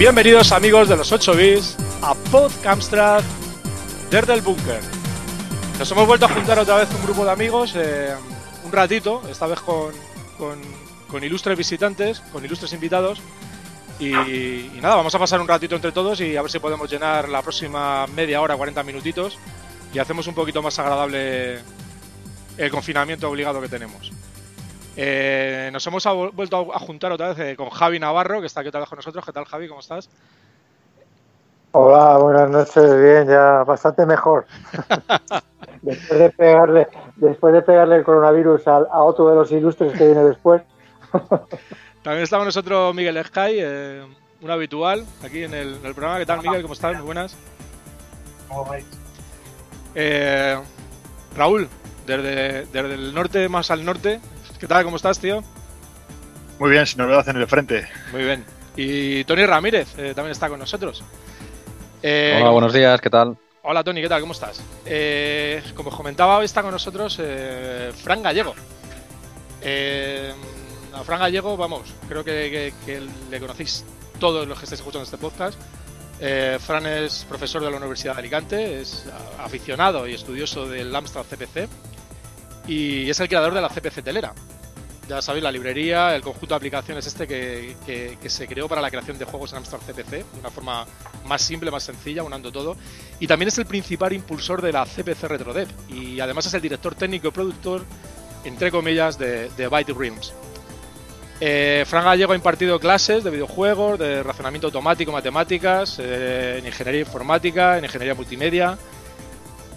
Bienvenidos amigos de los 8 bits a Podcamstrad desde el búnker. Nos hemos vuelto a juntar otra vez un grupo de amigos, eh, un ratito, esta vez con, con, ilustres visitantes, con ilustres invitados. Y, y, nada, vamos a pasar un ratito entre todos y a ver si podemos llenar la próxima media hora, 40 minutitos y hacemos un poquito más agradable el confinamiento obligado que tenemos. Eh, nos hemos vuelto a juntar otra vez eh, con Javi Navarro, que está aquí otra vez con nosotros. ¿Qué tal, Javi? ¿Cómo estás? Hola, buenas noches. Bien, ya bastante mejor. después, de pegarle, después de pegarle el coronavirus a, otro de los ilustres que viene después. También está con nosotros Miguel Sky, eh, un habitual aquí en el, programa. ¿Qué tal, Miguel? ¿Cómo estás? Muy buenas. ¿Cómo vais? Raúl, desde, desde el norte más al norte, ¿Qué tal? ¿Cómo estás, tío? Muy bien, si novedad en el frente. Muy bien. Y Tony Ramírez eh, también está con nosotros. Eh, hola, buenos días, ¿qué tal? Hola, Tony, ¿qué tal? ¿Cómo estás? Eh, como os comentaba, hoy está con nosotros Fran Gallego. a Fran Gallego, vamos, creo que, le conocéis todos los que estáis escuchando este podcast. Fran es profesor de la Universidad de Alicante, es aficionado y estudioso del Amstrad CPC y es el creador de la CPC Telera. Ya sabéis, la librería, el conjunto de aplicaciones este que, se creó para la creación de juegos en Amstrad CPC de una forma más simple, más sencilla, unando todo. Y también es el principal impulsor de la CPC RetroDev y además es el director técnico y productor, entre comillas, de, de Byte Realms. Eh, Fran Gallego ha impartido clases de videojuegos, de razonamiento automático, matemáticas, eh, en ingeniería informática, en ingeniería multimedia,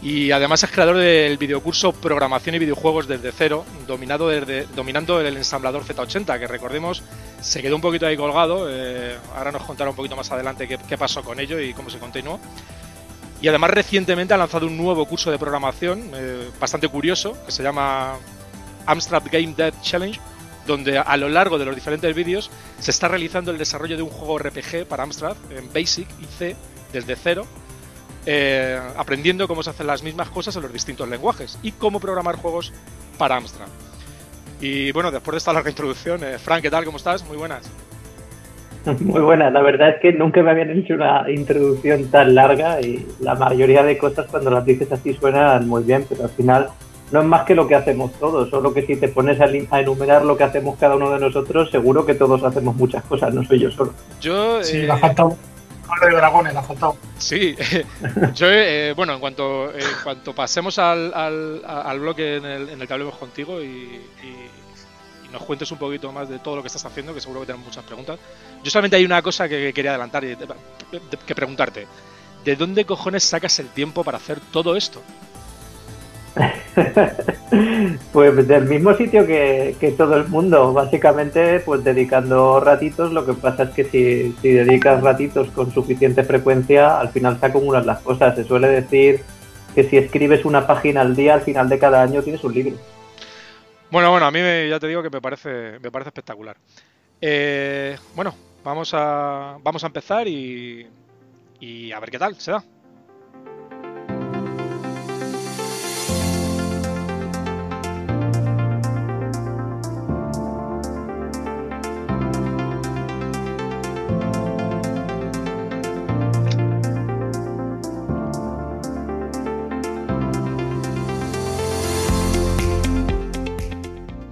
y además es creador del videocurso Programación y Videojuegos desde cero, dominado desde, dominando el ensamblador Z80, que recordemos se quedó un poquito ahí colgado. Eh, ahora nos contará un poquito más adelante qué, pasó con ello y cómo se continuó. Y además recientemente ha lanzado un nuevo curso de programación eh, bastante curioso que se llama Amstrad Game Dev Challenge, donde a lo largo de los diferentes vídeos se está realizando el desarrollo de un juego RPG para Amstrad en Basic y C desde cero eh, aprendiendo cómo se hacen las mismas cosas en los distintos lenguajes y cómo programar juegos para Amstrad. Y bueno, después de esta larga introducción, eh, Frank, ¿qué tal? ¿Cómo estás? Muy buenas. Muy buenas, la verdad es que nunca me habían hecho una introducción tan larga y la mayoría de cosas cuando las dices así suenan muy bien, pero al final no es más que lo que hacemos todos, solo que si te pones a, enumerar lo que hacemos cada uno de nosotros, seguro que todos hacemos muchas cosas, no soy yo solo. Yo... Sí, eh, de dragones, ha faltado. Sí, yo, eh, bueno, en cuanto, en cuanto pasemos al, al, bloque en el, en que hablemos contigo y, nos cuentes un poquito más de todo lo que estás haciendo, que seguro que tenemos muchas preguntas. Yo solamente hay una cosa que quería adelantar y que preguntarte. ¿De dónde cojones sacas el tiempo para hacer todo esto? pues del mismo sitio que, todo el mundo, básicamente pues dedicando ratitos, lo que pasa es que si, dedicas ratitos con suficiente frecuencia, al final se acumulan las cosas. Se suele decir que si escribes una página al día, al final de cada año tienes un libro. Bueno, bueno, a mí ya te digo que me parece, me parece espectacular. Eh, bueno, vamos a, vamos a empezar y, y a ver qué tal se da.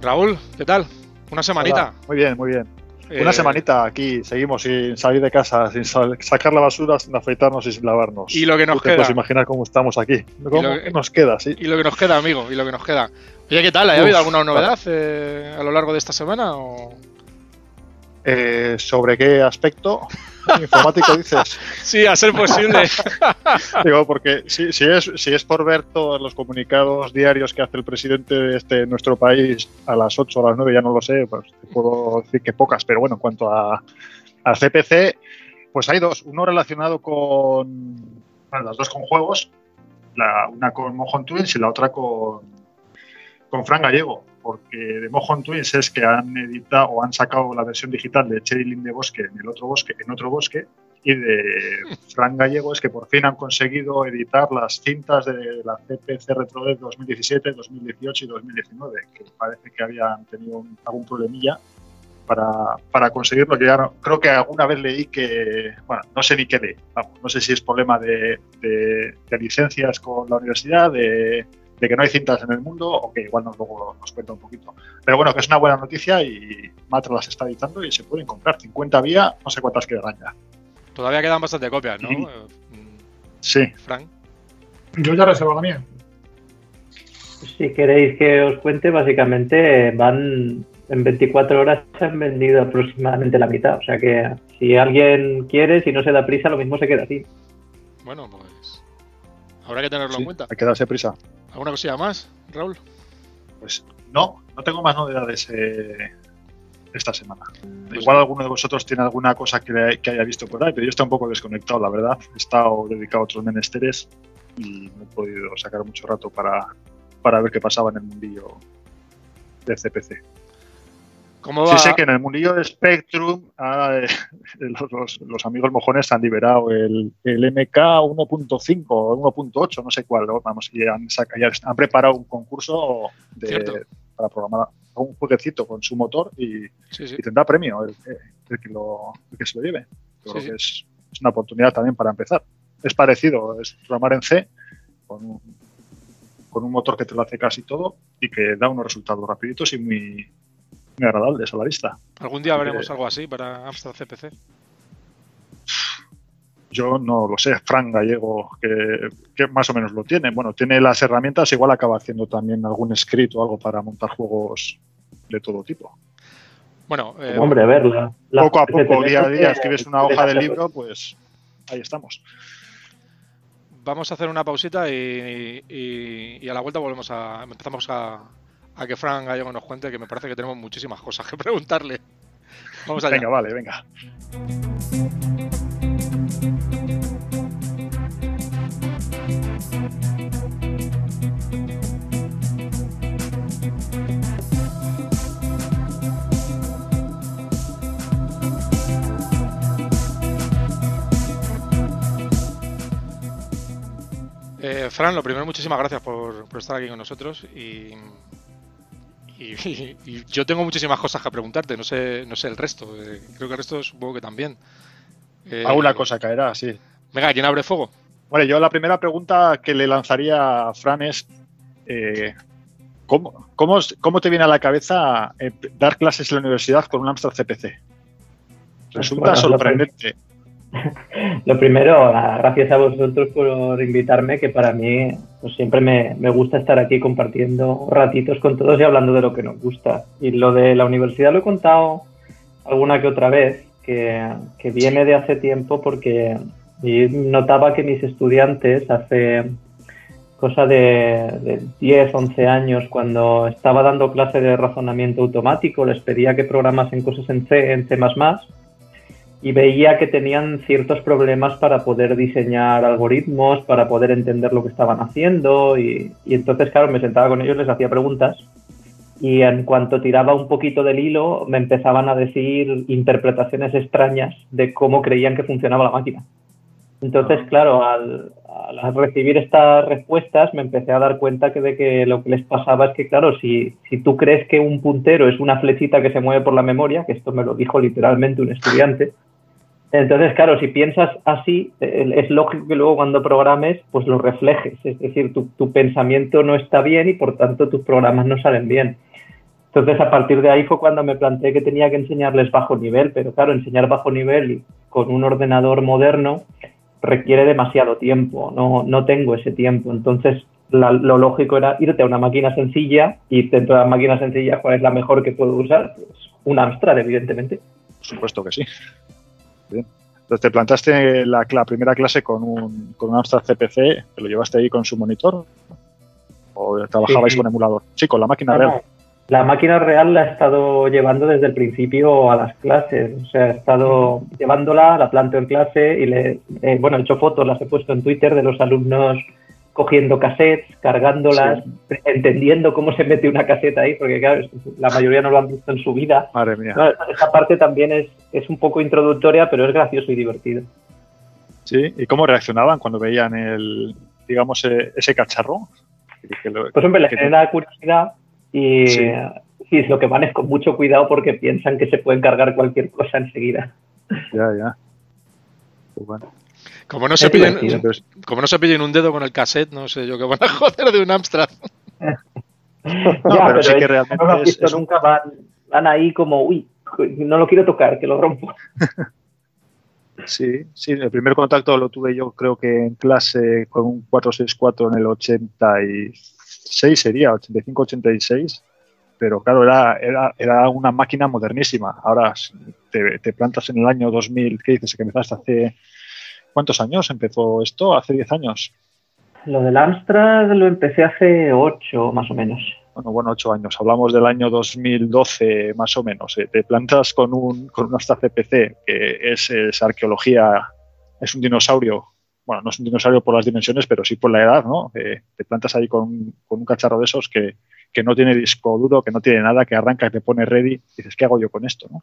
Raúl, ¿qué tal? Una semanita. Muy bien, muy bien. Una eh, semanita aquí, seguimos sin salir de casa, sin sacar la basura, sin afeitarnos y sin lavarnos. Y lo que nos queda. Puedes imaginar cómo estamos aquí. ¿Cómo nos queda, sí? Y lo que nos queda, amigo, y lo que nos queda. Oye, ¿qué tal? ¿Ha habido alguna novedad eh, a lo largo de esta semana? O... Eh, ¿Sobre qué aspecto? informático dices. Sí, a ser posible. Digo, porque si, es, si es por ver todos los comunicados diarios que hace el presidente de este, nuestro país a las 8 o a las 9, ya no lo sé, pues te puedo decir que pocas, pero bueno, en cuanto a, CPC, pues hay dos. Uno relacionado con. Bueno, las dos con juegos, la, una con Mojon Twins y la otra con, con Fran Gallego porque de Mojon Twins es que han editado o han sacado la versión digital de Cherry de Bosque en el otro bosque, en otro bosque, y de Fran Gallego es que por fin han conseguido editar las cintas de la CPC Retro de 2017, 2018 y 2019, que parece que habían tenido algún problemilla para, para conseguirlo. Que ya creo que alguna vez leí que, bueno, no sé ni qué de, no sé si es problema de, de, licencias con la universidad, de, de, que no hay cintas en el mundo o que igual nos, luego nos cuenta un poquito. Pero bueno, que es una buena noticia y Matra las está editando y se pueden comprar. 50 vía, no sé cuántas quedarán ya. Todavía quedan bastante copias, ¿no? Sí. Frank. Yo ya reservo la mía. Si queréis que os cuente, básicamente van en 24 horas se han vendido aproximadamente la mitad. O sea que si alguien quiere, si no se da prisa, lo mismo se queda así. Bueno, pues habrá que tenerlo en cuenta. Hay que darse prisa. ¿Alguna cosilla más, Raúl? Pues no, no tengo más novedades eh, esta semana. Pues Igual alguno de vosotros tiene alguna cosa que, que, haya visto por ahí, pero yo estoy un poco desconectado, la verdad. He estado dedicado a otros menesteres y no he podido sacar mucho rato para, para ver qué pasaba en el mundillo de CPC. ¿Cómo Sí sé que en el mundillo de Spectrum eh, los, amigos mojones han liberado el, el MK 1.5 o 1.8, no sé cuál, vamos, y han, han preparado un concurso para programar un jueguecito con su motor y, tendrá premio el, que lo, que se lo lleve. Creo que es, es, una oportunidad también para empezar. Es parecido, es programar en C con un, con un motor que te lo hace casi todo y que da unos resultados rapiditos y muy, muy agradables a la vista. ¿Algún día veremos algo así para Amstrad CPC? Yo no lo sé, Frank Gallego, que, más o menos lo tiene. Bueno, tiene las herramientas, igual acaba haciendo también algún script o algo para montar juegos de todo tipo. Bueno, eh, hombre, a ver, poco a poco, día a día, escribes una hoja de libro, pues ahí estamos. Vamos a hacer una pausita y, y a la vuelta volvemos a empezamos a, a que Fran Gallego nos cuente, que me parece que tenemos muchísimas cosas que preguntarle. Vamos allá. Venga, vale, venga. Eh, Fran, lo primero, muchísimas gracias por, por, estar aquí con nosotros y y, yo tengo muchísimas cosas que preguntarte, no sé, no sé el resto. Eh, creo que el resto supongo que también. Eh, Alguna cosa caerá, sí. Venga, ¿quién abre fuego? Bueno, yo la primera pregunta que le lanzaría a Fran es eh, ¿cómo, cómo, te viene a la cabeza dar clases en la universidad con un Amstrad CPC? Resulta sorprendente. Lo primero, gracias a vosotros por invitarme, que para mí pues siempre me, me, gusta estar aquí compartiendo ratitos con todos y hablando de lo que nos gusta. Y lo de la universidad lo he contado alguna que otra vez, que, que viene de hace tiempo porque notaba que mis estudiantes hace cosa de, de 10, 11 años, cuando estaba dando clase de razonamiento automático, les pedía que programasen cosas en C, en C++, y veía que tenían ciertos problemas para poder diseñar algoritmos, para poder entender lo que estaban haciendo y, entonces, claro, me sentaba con ellos, les hacía preguntas y en cuanto tiraba un poquito del hilo me empezaban a decir interpretaciones extrañas de cómo creían que funcionaba la máquina. Entonces, claro, al, recibir estas respuestas me empecé a dar cuenta que de que lo que les pasaba es que, claro, si, si tú crees que un puntero es una flechita que se mueve por la memoria, que esto me lo dijo literalmente un estudiante, entonces, claro, si piensas así, es lógico que luego cuando programes, pues lo reflejes. Es decir, tu, pensamiento no está bien y por tanto tus programas no salen bien. Entonces, a partir de ahí fue cuando me planteé que tenía que enseñarles bajo nivel, pero claro, enseñar bajo nivel con un ordenador moderno requiere demasiado tiempo, no, no tengo ese tiempo. Entonces, lo lógico era irte a una máquina sencilla y dentro de la máquina sencilla, ¿cuál es la mejor que puedo usar? Pues un Amstrad, evidentemente. Por supuesto que sí. Entonces, ¿te plantaste la, primera clase con un, con un Amstrad CPC? ¿Te lo llevaste ahí con su monitor? ¿O trabajabais con emulador? Sí, con la máquina real. La máquina real la he estado llevando desde el principio a las clases. O sea, he estado llevándola, la planteo en clase y le, eh, bueno, he hecho fotos, las he puesto en Twitter de los alumnos cogiendo cassettes, cargándolas, entendiendo cómo se mete una caseta ahí, porque claro, la mayoría no lo han visto en su vida. Madre mía. esa parte también es, es un poco introductoria, pero es gracioso y divertido. Sí, ¿y cómo reaccionaban cuando veían el, digamos, e, ese cacharro? pues hombre, les genera curiosidad y es lo que van es con mucho cuidado porque piensan que se pueden cargar cualquier cosa enseguida. Ya, ya. Pues bueno. Como no, se pillen, como no se pillen un dedo con el cassette, no sé yo qué van a joder de un Amstrad. ya, pero, sí que realmente no lo visto nunca, van, van ahí como, uy, no lo quiero tocar, que lo rompo. Sí, sí, el primer contacto lo tuve yo creo que en clase con un 464 en el 86 sería, 85-86, pero claro, era, era, era, una máquina modernísima. Ahora te, te, plantas en el año 2000, ¿qué dices? Que empezaste hace... ¿Cuántos años empezó esto? ¿Hace 10 años? Lo del Amstrad lo empecé hace 8 más o menos bueno, bueno, ocho años, hablamos del año 2012 más o menos, eh, te plantas con un, con un hasta CPC, que es, arqueología, es un dinosaurio, bueno, no es un dinosaurio por las dimensiones, pero sí por la edad, ¿no? Eh, te plantas ahí con, con, un cacharro de esos que, que, no tiene disco duro, que no tiene nada, que arranca, y te pone ready, y dices, ¿qué hago yo con esto? ¿no?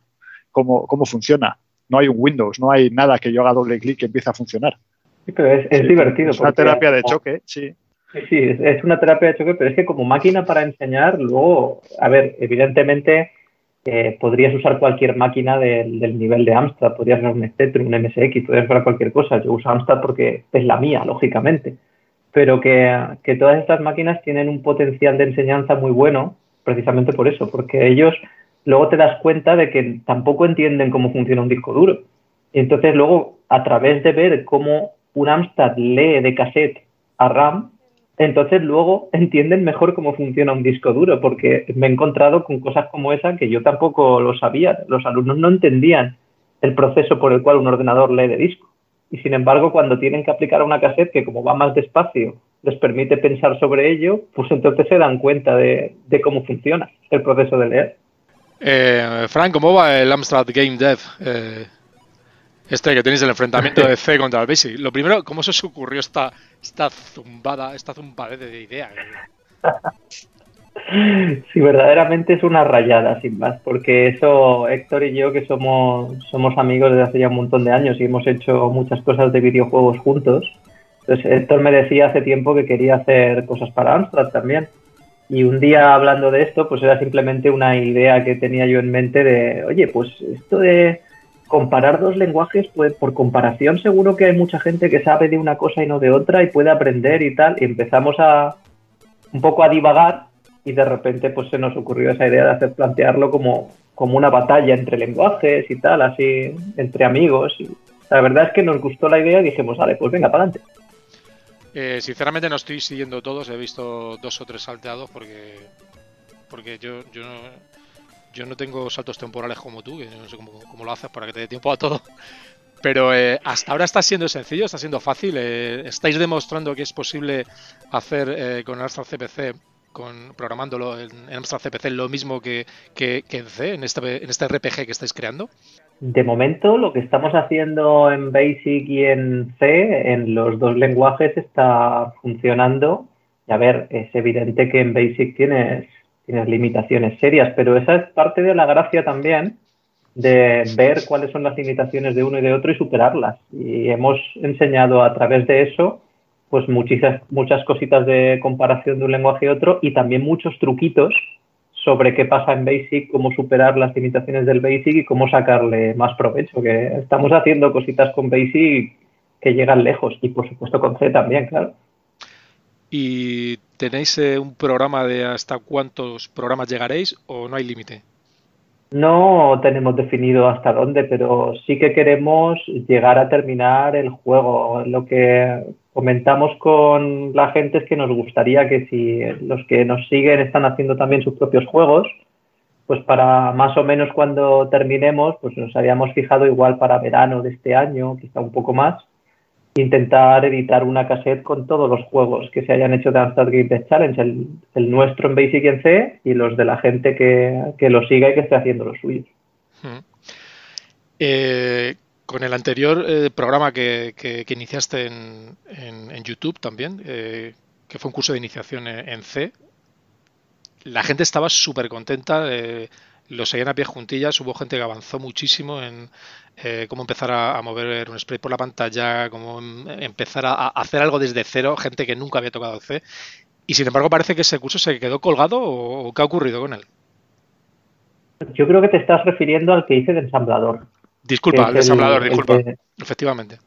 ¿Cómo, ¿Cómo funciona? No hay un Windows, no hay nada que yo haga doble clic y empiece a funcionar. Sí, pero es, es divertido. Es una terapia de choque, sí. Sí, es una terapia de choque, pero es que como máquina para enseñar, luego, a ver, evidentemente eh, podrías usar cualquier máquina del, nivel de Amstrad, podrías usar un Spectrum, un MSX, podrías usar cualquier cosa. Yo uso Amstrad porque es la mía, lógicamente. Pero que, que todas estas máquinas tienen un potencial de enseñanza muy bueno, precisamente por eso, porque ellos luego te das cuenta de que tampoco entienden cómo funciona un disco duro. Y entonces luego, a través de ver cómo un Amstrad lee de cassette a RAM, entonces luego entienden mejor cómo funciona un disco duro, porque me he encontrado con cosas como esa que yo tampoco lo sabía. Los alumnos no entendían el proceso por el cual un ordenador lee de disco. Y sin embargo, cuando tienen que aplicar a una cassette que como va más despacio les permite pensar sobre ello, pues entonces se dan cuenta de, cómo funciona el proceso de leer. Eh, Frank, ¿cómo va el Amstrad Game Dev? Eh, este que tenéis el enfrentamiento de C contra el Basic. Lo primero, ¿cómo se os ocurrió esta, esta zumbada, esta zumbada de ideas? Sí, verdaderamente es una rayada, sin más, porque eso, Héctor y yo, que somos, somos amigos desde hace ya un montón de años y hemos hecho muchas cosas de videojuegos juntos. Entonces, Héctor me decía hace tiempo que quería hacer cosas para Amstrad también. Y un día hablando de esto, pues era simplemente una idea que tenía yo en mente de, oye, pues esto de comparar dos lenguajes, pues por comparación seguro que hay mucha gente que sabe de una cosa y no de otra y puede aprender y tal. Y empezamos a un poco a divagar y de repente pues se nos ocurrió esa idea de hacer plantearlo como, como una batalla entre lenguajes y tal, así entre amigos. Y la verdad es que nos gustó la idea y dijimos, vale, pues venga, para adelante. Eh, sinceramente no estoy siguiendo todos, he visto dos o tres salteados porque porque yo, yo no, yo no tengo saltos temporales como tú, que no sé cómo, lo haces para que te dé tiempo a todo. Pero eh, hasta ahora está siendo sencillo, está siendo fácil. Eh, estáis demostrando que es posible hacer eh, con Amstrad CPC, con, programándolo en, Amstrad CPC, lo mismo que, que, en C, en este, en este RPG que estáis creando. De momento, lo que estamos haciendo en Basic y en C, en los dos lenguajes, está funcionando. Y a ver, es evidente que en Basic tienes tienes limitaciones serias, pero esa es parte de la gracia también de ver cuáles son las limitaciones de uno y de otro y superarlas. Y hemos enseñado a través de eso pues muchas, muchas cositas de comparación de un lenguaje y otro y también muchos truquitos sobre qué pasa en Basic, cómo superar las limitaciones del Basic y cómo sacarle más provecho. Que estamos haciendo cositas con Basic que llegan lejos y por supuesto con C también, claro. ¿Y tenéis eh, un programa de hasta cuántos programas llegaréis o no hay límite? No tenemos definido hasta dónde, pero sí que queremos llegar a terminar el juego. Lo que comentamos con la gente es que nos gustaría que si los que nos siguen están haciendo también sus propios juegos, pues para más o menos cuando terminemos, pues nos habíamos fijado igual para verano de este año, quizá un poco más, intentar editar una cassette con todos los juegos que se hayan hecho de Amstrad Game Challenge, el, nuestro en Basic y en C y los de la gente que, lo siga y que esté haciendo los suyos. Hmm. Eh, con el anterior eh, programa que, iniciaste en, en, YouTube también, eh, que fue un curso de iniciación en, C, la gente estaba súper contenta lo seguían a pie juntillas, hubo gente que avanzó muchísimo en eh, cómo empezar a, mover un spray por la pantalla, cómo empezar a, hacer algo desde cero, gente que nunca había tocado C. Y sin embargo parece que ese curso se quedó colgado o, qué ha ocurrido con él. Yo creo que te estás refiriendo al que hice de ensamblador. Disculpa, de ensamblador, disculpa. Efectivamente.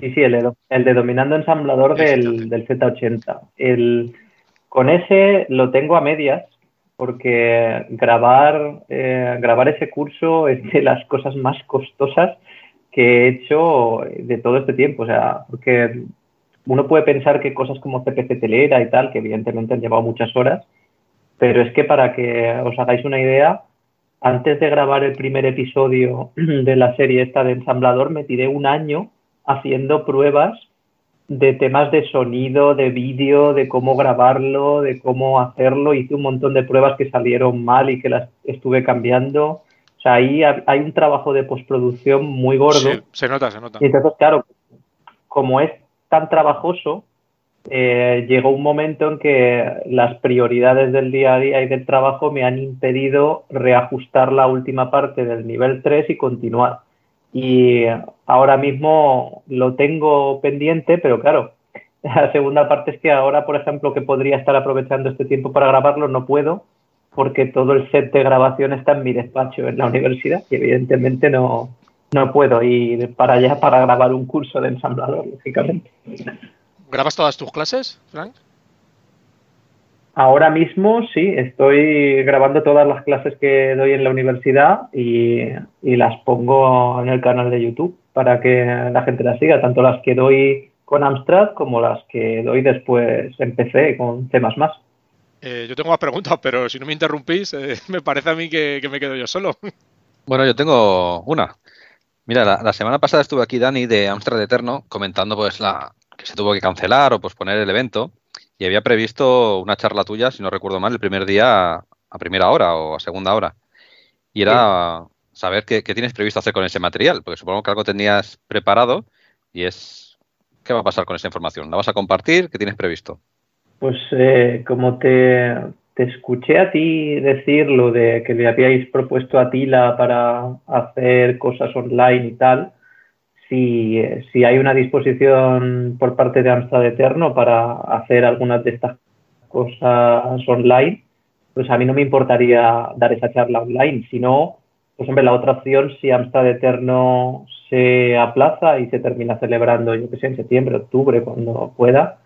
Sí, sí, el de, el de dominando ensamblador del, del, Z80. El, con ese lo tengo a medias porque grabar, eh, grabar ese curso es de las cosas más costosas que he hecho de todo este tiempo. O sea, porque uno puede pensar que cosas como CPC Telera y tal, que evidentemente han llevado muchas horas, pero es que para que os hagáis una idea, antes de grabar el primer episodio de la serie esta de ensamblador, me tiré un año haciendo pruebas de temas de sonido, de vídeo, de cómo grabarlo, de cómo hacerlo. Hice un montón de pruebas que salieron mal y que las estuve cambiando. O sea, ahí hay un trabajo de postproducción muy gordo. Sí, se nota, se nota. Y entonces, claro, como es tan trabajoso, eh, llegó un momento en que las prioridades del día a día y del trabajo me han impedido reajustar la última parte del nivel 3 y continuar. Y ahora mismo lo tengo pendiente, pero claro, la segunda parte es que ahora, por ejemplo, que podría estar aprovechando este tiempo para grabarlo, no puedo, porque todo el set de grabación está en mi despacho en la universidad y evidentemente no, no puedo ir para allá para grabar un curso de ensamblador, lógicamente. ¿Grabas todas tus clases, Frank? Ahora mismo sí, estoy grabando todas las clases que doy en la universidad y, las pongo en el canal de YouTube para que la gente las siga, tanto las que doy con Amstrad como las que doy después en PC con temas más. Eh, yo tengo más preguntas, pero si no me interrumpís, eh, me parece a mí que, me quedo yo solo. Bueno, yo tengo una. Mira, la, la, semana pasada estuve aquí Dani de Amstrad Eterno comentando pues la, que se tuvo que cancelar o posponer el evento y había previsto una charla tuya, si no recuerdo mal, el primer día a primera hora o a segunda hora. Y era saber qué, tienes previsto hacer con ese material, porque supongo que algo tenías preparado y es, ¿qué va a pasar con esa información? ¿La vas a compartir? ¿Qué tienes previsto? Pues eh, como te, te, escuché a ti decir lo de que le habíais propuesto a Tila para hacer cosas online y tal, si, hay una disposición por parte de Amstrad Eterno para hacer algunas de estas cosas online, pues a mí no me importaría dar esa charla online. Si no, pues hombre, la otra opción, si Amstrad Eterno se aplaza y se termina celebrando, yo que sé, en septiembre, octubre, cuando pueda,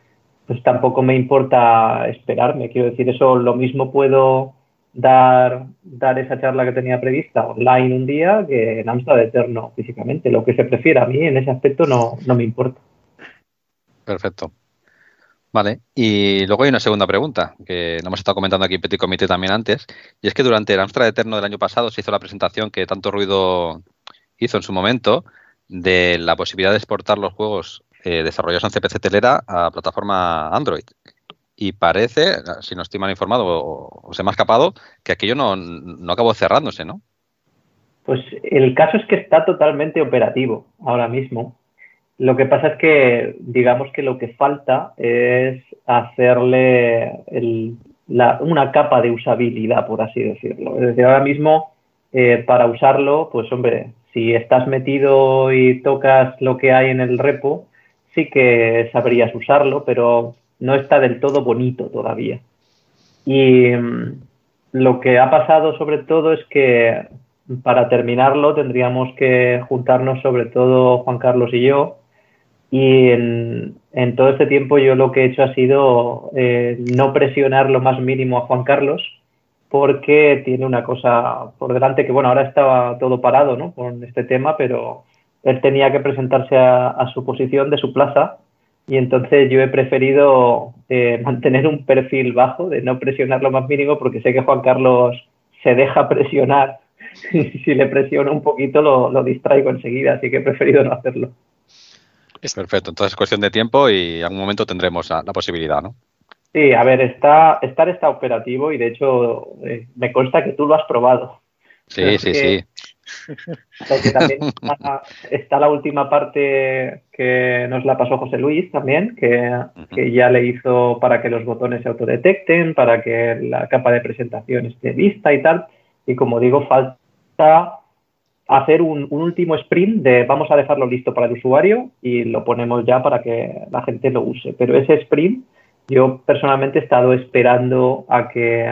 pues tampoco me importa esperarme. Quiero decir, eso lo mismo puedo dar, dar esa charla que tenía prevista online un día que en Amsterdam Eterno físicamente. Lo que se prefiera a mí en ese aspecto no, no me importa. Perfecto. Vale, y luego hay una segunda pregunta que no hemos estado comentando aquí en Petit Comité también antes, y es que durante el Amstrad Eterno del año pasado se hizo la presentación que tanto ruido hizo en su momento de la posibilidad de exportar los juegos eh, desarrollados en CPC Telera a plataforma Android y parece, si no estoy mal informado o, se me ha escapado, que aquello no, no acabó cerrándose, ¿no? Pues el caso es que está totalmente operativo ahora mismo. Lo que pasa es que, digamos que lo que falta es hacerle una capa de usabilidad, por así decirlo. Es decir, ahora mismo, eh, para usarlo, pues hombre, si estás metido y tocas lo que hay en el repo, sí que sabrías usarlo, pero no está del todo bonito todavía. Y mm, lo que ha pasado sobre todo es que para terminarlo tendríamos que juntarnos sobre todo Juan Carlos y yo. Y en, todo este tiempo yo lo que he hecho ha sido eh, no presionar lo más mínimo a Juan Carlos porque tiene una cosa por delante que, bueno, ahora estaba todo parado ¿no? con este tema, pero él tenía que presentarse a su posición de su plaza y entonces yo he preferido eh, mantener un perfil bajo, de no presionar lo más mínimo, porque sé que Juan Carlos se deja presionar. si le presiono un poquito lo, distraigo enseguida, así que he preferido no hacerlo. Es perfecto, entonces es cuestión de tiempo y en algún momento tendremos la, posibilidad, ¿no? Sí, a ver, está, estar está operativo y de hecho eh, me consta que tú lo has probado. Sí, sí, sí. Porque también está, la última parte que nos la pasó José Luis también, que, ya le hizo para que los botones se autodetecten, para que la capa de presentación esté lista y tal. Y como digo, falta hacer un, último sprint de vamos a dejarlo listo para el usuario y lo ponemos ya para que la gente lo use. Pero ese sprint yo personalmente he estado esperando a que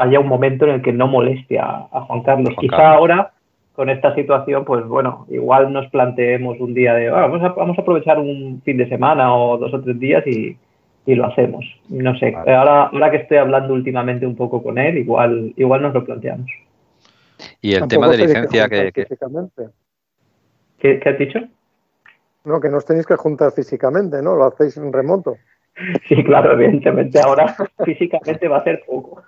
haya un momento en el que no moleste a, Juan Carlos. Juan Quizá Carlos. ahora, con esta situación, pues bueno, igual nos planteemos un día de, "Ah, vamos, a, vamos a aprovechar un fin de semana o dos o tres días y, y lo hacemos. No sé, Vale. ahora, ahora que estoy hablando últimamente un poco con él, igual, igual nos lo planteamos. Y el Tampoco tema de licencia que, que-. ¿Qué, qué has dicho? No, que no os tenéis que juntar físicamente, ¿no? Lo hacéis en remoto. Sí, claro, evidentemente ahora físicamente va a ser poco.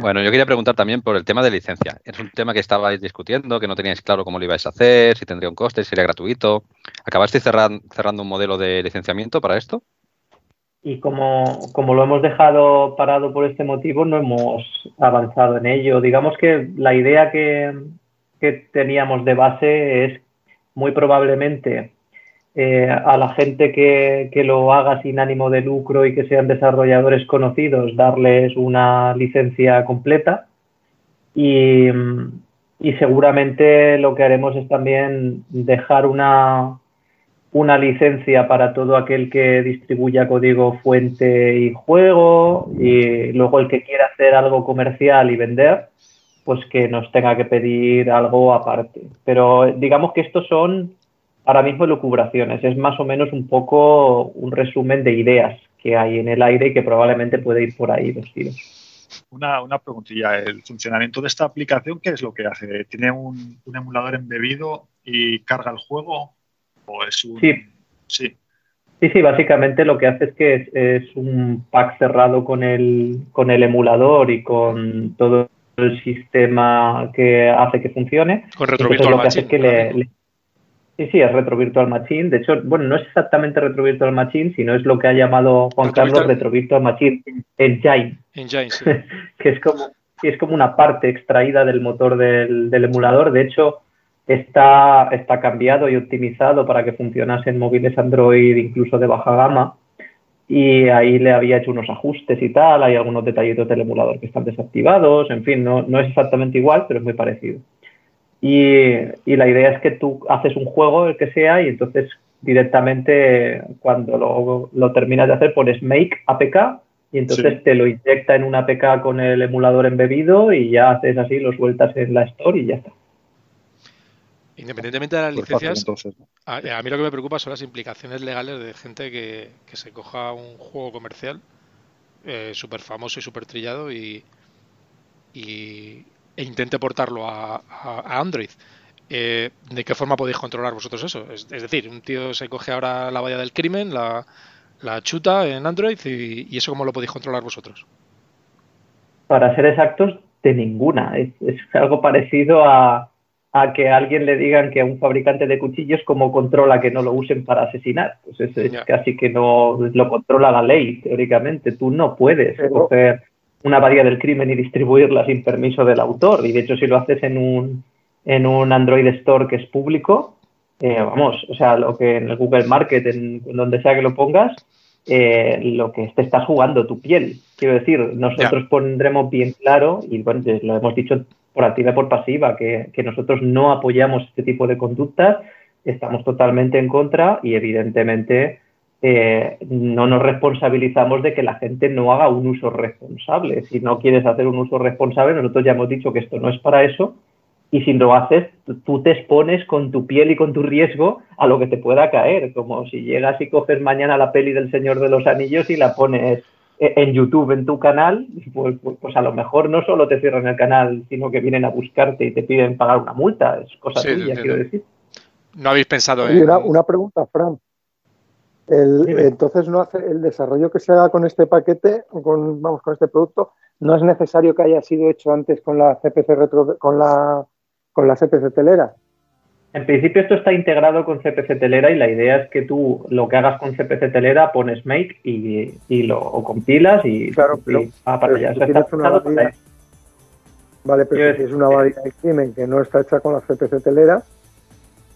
Bueno, yo quería preguntar también por el tema de licencia. Es un tema que estabais discutiendo, que no teníais claro cómo lo ibais a hacer, si tendría un coste, si sería gratuito. ¿Acabasteis cerran- cerrando un modelo de licenciamiento para esto? Y como, como lo hemos dejado parado por este motivo, no hemos avanzado en ello. Digamos que la idea que, que teníamos de base es muy probablemente eh, a la gente que, que lo haga sin ánimo de lucro y que sean desarrolladores conocidos, darles una licencia completa. Y, y seguramente lo que haremos es también dejar una, una licencia para todo aquel que distribuya código fuente y juego y luego el que quiera hacer algo comercial y vender, pues que nos tenga que pedir algo aparte. Pero digamos que estos son ahora mismo lucubraciones, es más o menos un poco un resumen de ideas que hay en el aire y que probablemente puede ir por ahí los tiros. Una, una preguntilla, el funcionamiento de esta aplicación, ¿qué es lo que hace? ¿Tiene un, un emulador embebido y carga el juego? ¿O es un...? Sí. Sí, Sí, sí, básicamente lo que hace es que es, es un pack cerrado con el, con el emulador y con todo el sistema que hace que funcione. Con Retro Entonces, Virtual lo que hace es que le, le- Sí, sí, es Retro Virtual Machine. De hecho, bueno, no es exactamente Retro Virtual Machine, sino es lo que ha llamado Juan Retro Carlos Virtual- Retro Virtual Machine Engine, Engine, sí. que es como, es como una parte extraída del motor del, del emulador. De hecho, está, está cambiado y optimizado para que funcionase en móviles Android incluso de baja gama. Y ahí le había hecho unos ajustes y tal. Hay algunos detallitos del emulador que están desactivados. En fin, no, no es exactamente igual, pero es muy parecido. Y, y la idea es que tú haces un juego, el que sea, y entonces directamente cuando lo, lo terminas de hacer pones make APK y entonces Sí. te lo inyecta en una APK con el emulador embebido y ya haces así, lo sueltas en la store y ya está. Independientemente de las pues licencias, a, a mí lo que me preocupa son las implicaciones legales de gente que, que se coja un juego comercial eh, súper famoso y súper trillado y, y- e intente portarlo a, a- a Android. Eh, ¿De qué forma podéis controlar vosotros eso? Es, es decir, un tío se coge ahora la valla del crimen, la, la chuta en Android y, y eso cómo lo podéis controlar vosotros. Para ser exactos, de ninguna. Es, es algo parecido a, a que a alguien le digan que a un fabricante de cuchillos cómo controla que no lo usen para asesinar. Pues es, es casi que no lo controla la ley, teóricamente. Tú no puedes Pero- coger una varilla del crimen y distribuirla sin permiso del autor. Y de hecho, si lo haces en un, en un Android Store que es público, eh, vamos, o sea, lo que en el Google Market, en, donde sea que lo pongas, eh, lo que te estás jugando tu piel. Quiero decir, nosotros pondremos bien claro, y bueno, lo hemos dicho por activa y por pasiva, que, que nosotros no apoyamos este tipo de conductas, estamos totalmente en contra y evidentemente eh, no nos responsabilizamos de que la gente no haga un uso responsable. Si no quieres hacer un uso responsable, nosotros ya hemos dicho que esto no es para eso y si lo haces, tú- te expones con tu piel y con tu riesgo a lo que te pueda caer, como si llegas y coges mañana la peli del Señor de los Anillos y la pones e- en YouTube, en tu canal, pues, pues- pues a lo mejor no solo te cierran el canal, sino que vienen a buscarte y te piden pagar una multa, es cosa Sí, tuya, quiero decir. ¿No habéis pensado en...? una, una pregunta, Fran. El- entonces, no hace, el desarrollo que se haga con este paquete, con, vamos, con este producto, no es necesario que haya sido hecho antes con la CPC retro, con la, con la CPC telera. En principio esto está integrado con CPC Telera y la idea es que tú lo que hagas con CPC Telera pones make y, y lo compilas y, Claro, pero- y para pero allá. si está una. Vale, pero si es una variedad de crimen que no está hecha con la CPC telera,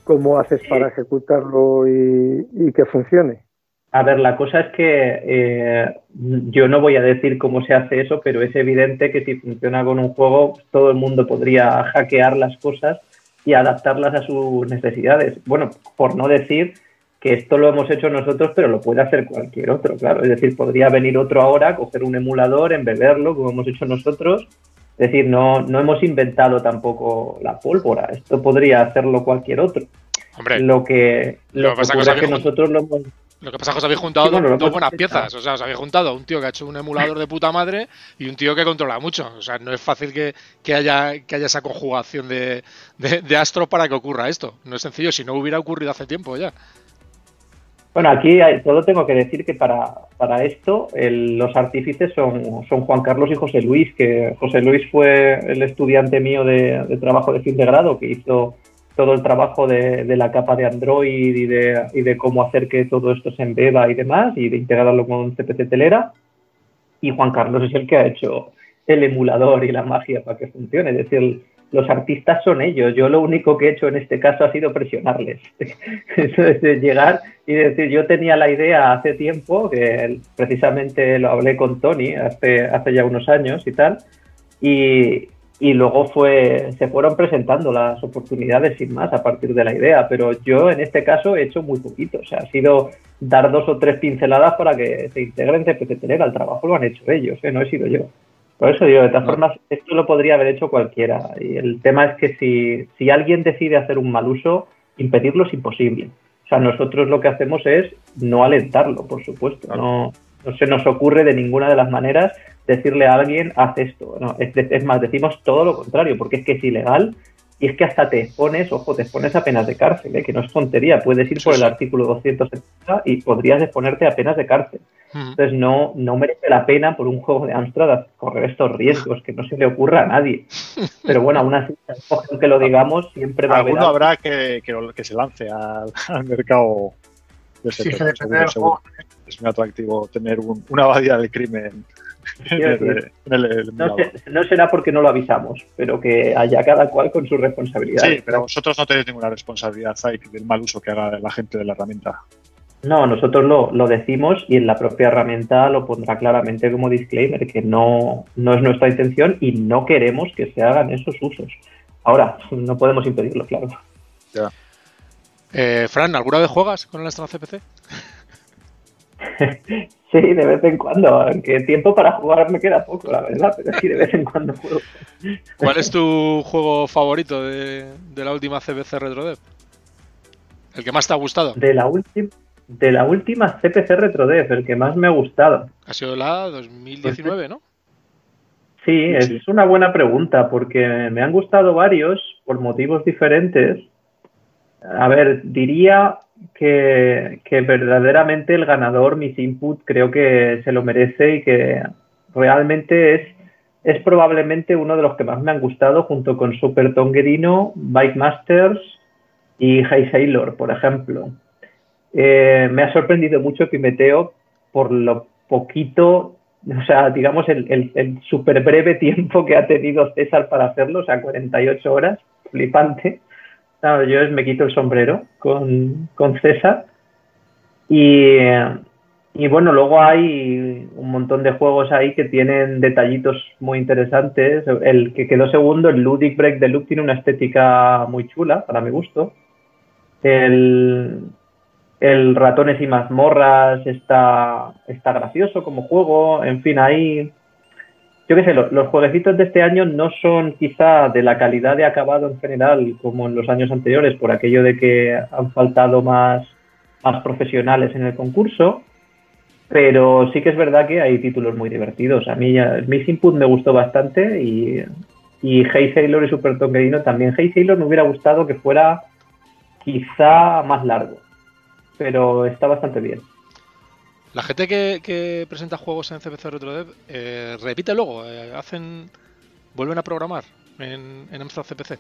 ¿cómo haces para ejecutarlo y, y que funcione? A ver, la cosa es que eh, yo no voy a decir cómo se hace eso, pero es evidente que si funciona con un juego, todo el mundo podría hackear las cosas y adaptarlas a sus necesidades. Bueno, por no decir que esto lo hemos hecho nosotros, pero lo puede hacer cualquier otro, claro. Es decir, podría venir otro ahora, coger un emulador, embeberlo, como hemos hecho nosotros. Es decir, no, no hemos inventado tampoco la pólvora. Esto podría hacerlo cualquier otro. Hombre, Lo que, Lo lo que pasa que que nosotros lo hemos lo que pasa es que os habéis juntado Sí, bueno, dos, buenas piezas. O sea, os habéis juntado un tío que ha hecho un emulador de puta madre y un tío que controla mucho. O sea, no es fácil que, que haya, que haya esa conjugación de, de, de astros para que ocurra esto. No es sencillo, si no hubiera ocurrido hace tiempo ya. Bueno, aquí hay- tengo que decir que para, para esto el- los artífices son, son Juan Carlos y José Luis, que José Luis fue el estudiante mío de, de trabajo de fin de grado, que hizo todo el trabajo de, de la capa de Android y de, y de cómo hacer que todo esto se embeba y demás, y de integrarlo con CPC Telera. Y Juan Carlos es el que ha hecho el emulador y la magia para que funcione. Es decir, los artistas son ellos. Yo lo único que he hecho en este caso ha sido presionarles. Eso llegar y decir, yo tenía la idea hace tiempo, que precisamente lo hablé con Tony hace, ya unos años y tal, y, luego se fueron presentando las oportunidades sin más a partir de la idea, pero yo en este caso he hecho muy poquito, o sea, ha sido dar dos o tres pinceladas para que se integren CPC Telera, el trabajo lo han hecho ellos, ¿eh? no he sido yo. Por eso digo, de todas No. formas, esto lo podría haber hecho cualquiera. Y el tema es que si, si alguien decide hacer un mal uso, impedirlo es imposible. O sea, nosotros lo que hacemos es no alentarlo, por supuesto. No, no se nos ocurre de ninguna de las maneras decirle a alguien, haz esto. No, es, es más, decimos todo lo contrario, porque es que es ilegal y es que hasta te expones, ojo, te expones a penas de cárcel, ¿eh? que no es tontería. Puedes ir Sí, por el artículo 270 y podrías exponerte a penas de cárcel. Entonces no, no merece la pena por un juego de Amstrad correr estos riesgos, que no se le ocurra a nadie. Pero bueno, aún así, aunque lo digamos, siempre va a haber Alguno habrá que, que, que se lance al, al mercado de Sí, depende seguro, seguro. juego. Es muy atractivo tener un- una abadía del crimen en Quiero el, decir, en el- el No, se- no será porque no lo avisamos, pero que haya cada cual con su responsabilidad. Sí, pero vosotros no tenéis ninguna responsabilidad, Zaik, del mal uso que haga la gente de la herramienta. No, nosotros lo, lo decimos y en la propia herramienta lo pondrá claramente como disclaimer, que no, no es nuestra intención y no queremos que se hagan esos usos. Ahora, no podemos impedirlo, claro. Eh, Fran, ¿alguna vez juegas con el Astra CPC? Sí, de vez en cuando, aunque tiempo para jugar me queda poco, la verdad, pero sí, de vez en cuando juego. ¿Cuál es tu juego favorito de, de la última CPC RetroDev? ¿El que más te ha gustado? De la última de la última CPC RetroDev, el que más me ha gustado. Ha sido la 2019, ¿no? Sí, es Sí. una buena pregunta porque me han gustado varios por motivos diferentes. A ver, diría que, que verdaderamente el ganador, Miss Input, creo que se lo merece y que realmente es, es probablemente uno de los que más me han gustado junto con Super Tonguerino, Bike Masters y Hey Sailor, por ejemplo. Eh, me ha sorprendido mucho Epimeteo por lo poquito, o sea, digamos, el, el, el súper breve tiempo que ha tenido César para hacerlo, o sea, 48 horas, flipante. Claro, yo me quito el sombrero con, con César. Y, y bueno, luego hay un montón de juegos ahí que tienen detallitos muy interesantes. El que quedó segundo, el Ludic Break de Loop, tiene una estética muy chula, para mi gusto. El, el Ratones y Mazmorras está, está gracioso como juego. En fin, hay. Yo qué sé, lo- los jueguecitos de este año no son quizá de la calidad de acabado en general como en los años anteriores, por aquello de que han faltado más, más profesionales en el concurso. Pero sí que es verdad que hay títulos muy divertidos. A mí ya, Miss Input me gustó bastante y, y Hey Sailor y Super Tonguerino también. Hey Sailor me hubiera gustado que fuera quizá más largo, pero está bastante bien. La gente que, que presenta juegos en CPC RetroDev eh, repite luego, eh, hacen, vuelven a programar en, en Amstrad CPC.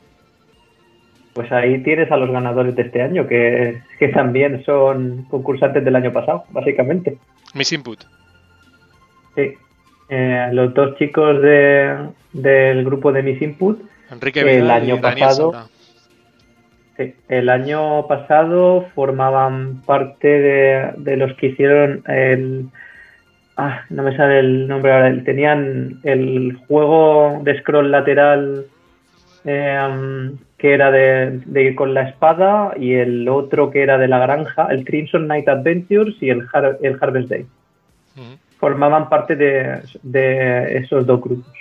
Pues ahí tienes a los ganadores de este año, que, que también son concursantes del año pasado, básicamente. Miss Input. Sí. Eh, los dos chicos de, del grupo de Miss Input Enrique El año y pasado-. Sí, el año pasado formaban parte de, de los que hicieron el... Ah, no me sale el nombre ahora. el- Tenían el juego de scroll lateral eh, que era de, de ir con la espada, y el otro que era de la granja, el Crimson Night Adventures y el, Har- el Harvest Day. Formaban parte de, de esos dos grupos.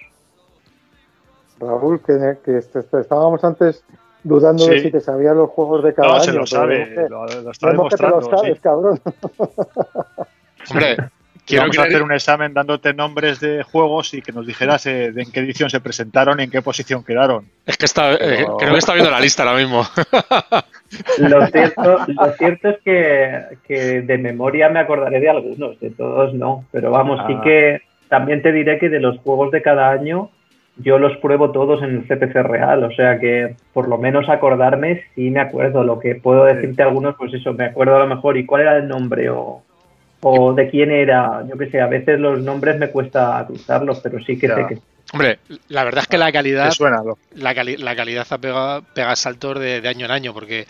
Raúl, que, que est- est- estábamos antes dudando de si te sabías los juegos de cada No, año. se lo sabe, lo, lo está vemos que te lo demostrando. sabes, sí. cabrón. Hombre, quiero Vamos a creer- hacer un examen dándote nombres de juegos y que nos dijeras eh, de en qué edición se presentaron y en qué posición quedaron. Es que está, eh, creo que está viendo la lista ahora mismo. Lo cierto, lo cierto es que, que de memoria me acordaré de algunos, de todos no. Pero vamos, sí Ah. que también te diré que de los juegos de cada año yo los pruebo todos en el CPC real. O sea que por lo menos acordarme sí me acuerdo. Lo que puedo decirte algunos, pues eso, me acuerdo a lo mejor y cuál era el nombre o, o de quién era. Yo qué sé, a veces los nombres me cuesta cruzarlos, pero sí que Ya. sé que Hombre, la verdad es que la calidad ¿Te suena? Lo- la, cali- la calidad ha pegado, pega saltos de, de año en año, porque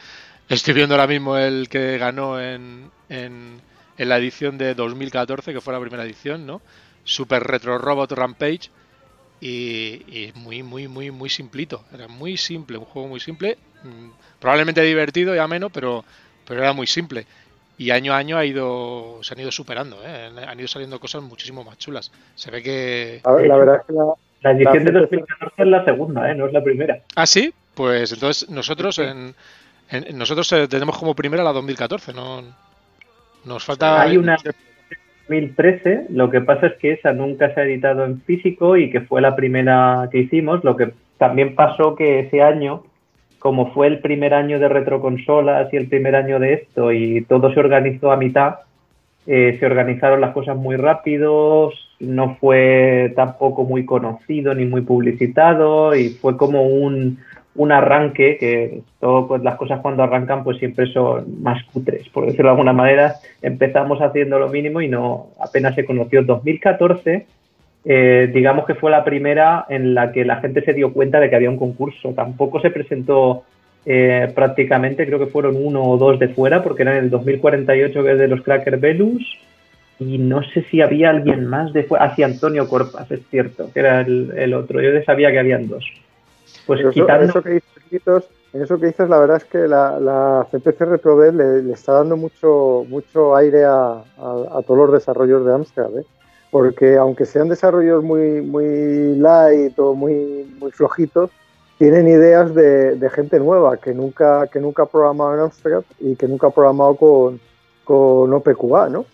estoy viendo ahora mismo el que ganó en, en, en la edición de 2014, que fue la primera edición, ¿no? Super Retro Robot Rampage, y, y muy, muy, muy, muy simplito. Era muy simple, un juego muy simple, mm, probablemente divertido y ameno, pero, pero era muy simple. Y año a año ha ido, se han ido superando, ¿eh? han ido saliendo cosas muchísimo más chulas. Se ve que... A ver, la verdad es que la, la edición de La- 2014 es la segunda, ¿eh? no es la primera. Ah, sí, pues entonces nosotros en, en- nosotros eh, tenemos como primera la 2014, no nos falta Hay una 2013, lo que pasa es que esa nunca se ha editado en físico y que fue la primera que hicimos. Lo que también pasó que ese año, como fue el primer año de retroconsolas y el primer año de esto y todo se organizó a mitad, eh, se organizaron las cosas muy rápidos, no fue tampoco muy conocido ni muy publicitado y fue como un, un arranque que todo, pues, las cosas cuando arrancan pues siempre son más cutres, por decirlo de alguna manera. Empezamos haciendo lo mínimo y no apenas se conoció. 2014, eh, digamos que fue la primera en la que la gente se dio cuenta de que había un concurso. Tampoco se presentó eh, prácticamente, creo que fueron uno o dos de fuera, porque era en el 2048 que de los Cracker Velus. Y no sé si había alguien más de fuera. Ah, sí, Antonio Corpas, es cierto, que era el, el otro. Yo sabía que habían dos. Pues eso, quitando. eso que dices, en eso que dices, la verdad es que la, la CPC RetroDev le, le está dando mucho, mucho aire a, a- a todos los desarrollos de Amstrad, ¿eh? porque aunque sean desarrollos muy, muy light o muy, muy flojitos, tienen ideas de, de gente nueva que nunca, que nunca ha programado en Amstrad y que nunca ha programado con, con OPQA, ¿no?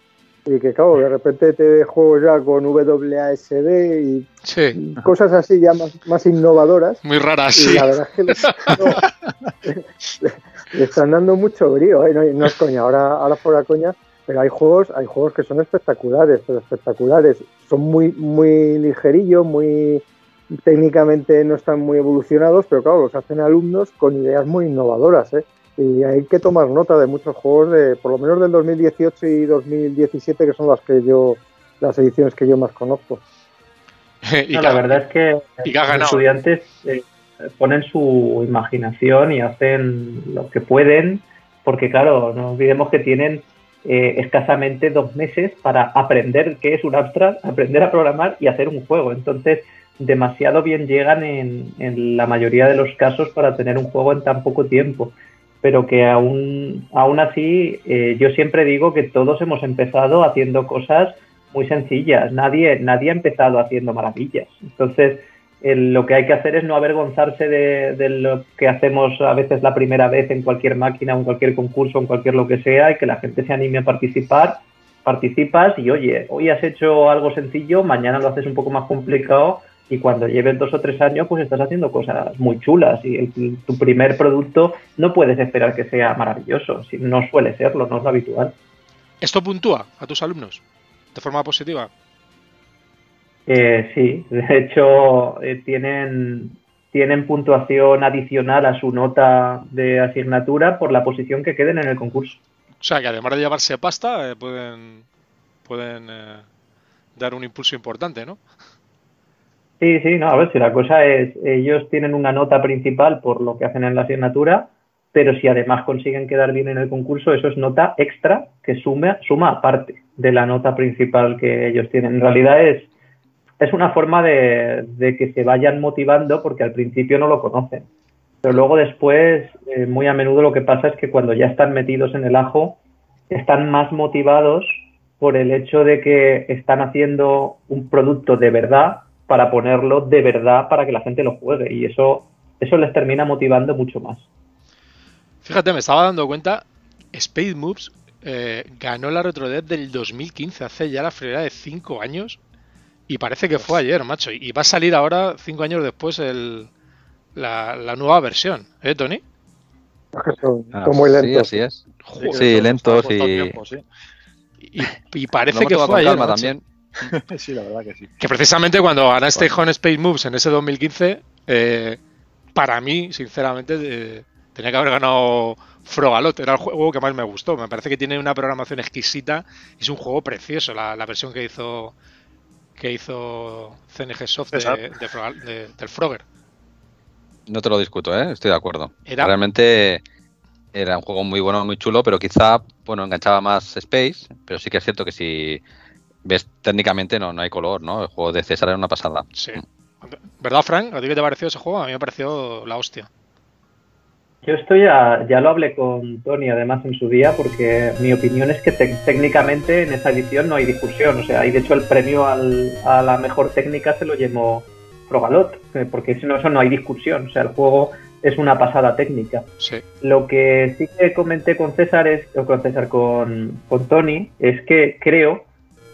Y que, claro, de repente te juegos ya con WASD y sí, cosas así ya más, más innovadoras muy raras, y sí. la verdad es que le, le- le están dando mucho brío, ¿eh? no, no es coña, ahora, ahora fuera coña, pero hay juegos, hay juegos que son espectaculares, pero espectaculares, son muy, muy ligerillos, muy técnicamente no están muy evolucionados, pero claro, los hacen alumnos con ideas muy innovadoras, ¿eh? Y hay que tomar nota de muchos juegos de, por lo menos del 2018 y 2017, que son las que yo, las ediciones que yo más conozco. y No, la verdad es que y los ganado. estudiantes eh, ponen su imaginación y hacen lo que pueden, porque claro, no olvidemos que tienen eh, escasamente dos meses para aprender qué es un abstract, aprender a programar y hacer un juego. Entonces, demasiado bien llegan en, en la mayoría de los casos para tener un juego en tan poco tiempo. Pero que aún, aún así, eh, yo siempre digo que todos hemos empezado haciendo cosas muy sencillas. Nadie, nadie ha empezado haciendo maravillas. Entonces, el- lo que hay que hacer es no avergonzarse de, de lo que hacemos a veces la primera vez en cualquier máquina, en cualquier concurso, en cualquier lo que sea, y que la gente se anime a participar. Participas y oye, hoy has hecho algo sencillo, mañana lo haces un poco más complicado y cuando lleves dos o tres años pues estás haciendo cosas muy chulas y el- tu primer producto no puedes esperar que sea maravilloso, no suele serlo, no es lo habitual. ¿Esto puntúa a tus alumnos de forma positiva? Eh, sí, de hecho eh, tienen, tienen puntuación adicional a su nota de asignatura por la posición que queden en el concurso. O sea, que además de llevarse pasta, eh, pueden, pueden eh, dar un impulso importante, ¿no? Sí, sí, no, a ver si la cosa es, ellos tienen una nota principal por lo que hacen en la asignatura, pero si además consiguen quedar bien en el concurso, eso es nota extra que suma, suma aparte de la nota principal que ellos tienen. En realidad es, es una forma de, de que se vayan motivando porque al principio no lo conocen. Pero luego después, eh, muy a menudo lo que pasa es que cuando ya están metidos en el ajo, están más motivados por el hecho de que están haciendo un producto de verdad para ponerlo de verdad para que la gente lo juegue. Y eso, eso les termina motivando mucho más. Fíjate, me estaba dando cuenta, Space Moves eh, ganó la RetroDev del 2015, hace ya la friolera de 5 años. Y parece que fue ayer, macho. Y va a salir ahora, 5 años después, el, la, la nueva versión. ¿Eh, Tony? Son, Ah, son muy Sí, lentos. así es. Joder, Sí, lentos y- tiempo, sí. y, y parece que fue ayer. calma macho. también. Sí, la verdad que sí. Que precisamente cuando ganaste con Space Moves en ese 2015, eh, para mí, sinceramente, eh, tenía que haber ganado Frogalot. Era el juego que más me gustó. Me parece que tiene una programación exquisita. Es un juego precioso, la, la versión que hizo que hizo CNG Soft de, César. de Frogal- de- del Frogger. No te lo discuto, ¿eh? estoy de acuerdo. Era- Realmente era un juego muy bueno, muy chulo, pero quizá, bueno, enganchaba más Space, pero sí que es cierto que si ves técnicamente no, no hay color, ¿no? El juego de César era una pasada. Sí. ¿Verdad, Frank? ¿A ti qué te pareció ese juego? A mí me pareció la hostia. Yo esto ya, ya lo hablé con Tony además en su día porque mi opinión es que técnicamente en esa edición no hay discusión. O sea, y de hecho el premio al- a la mejor técnica se lo llevó Frogalot, eh, porque si no, eso no hay discusión. O sea, el juego es una pasada técnica. Sí. Lo que sí que comenté con César es, o con César, con, con Tony, es que creo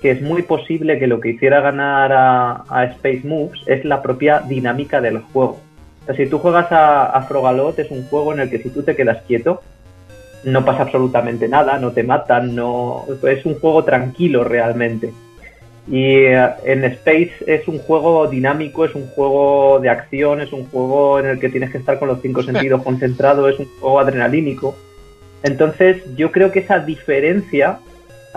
que es muy posible que lo que hiciera ganar a, a Space Moves es la propia dinámica del juego. O sea, si tú juegas a, a Frogalot es un juego en el que si tú te quedas quieto no pasa absolutamente nada, no te matan, no es un juego tranquilo realmente. Y eh, en Space es un juego dinámico, es un juego de acción, es un juego en el que tienes que estar con los cinco sentidos concentrados, es un juego adrenalínico. Entonces yo creo que esa diferencia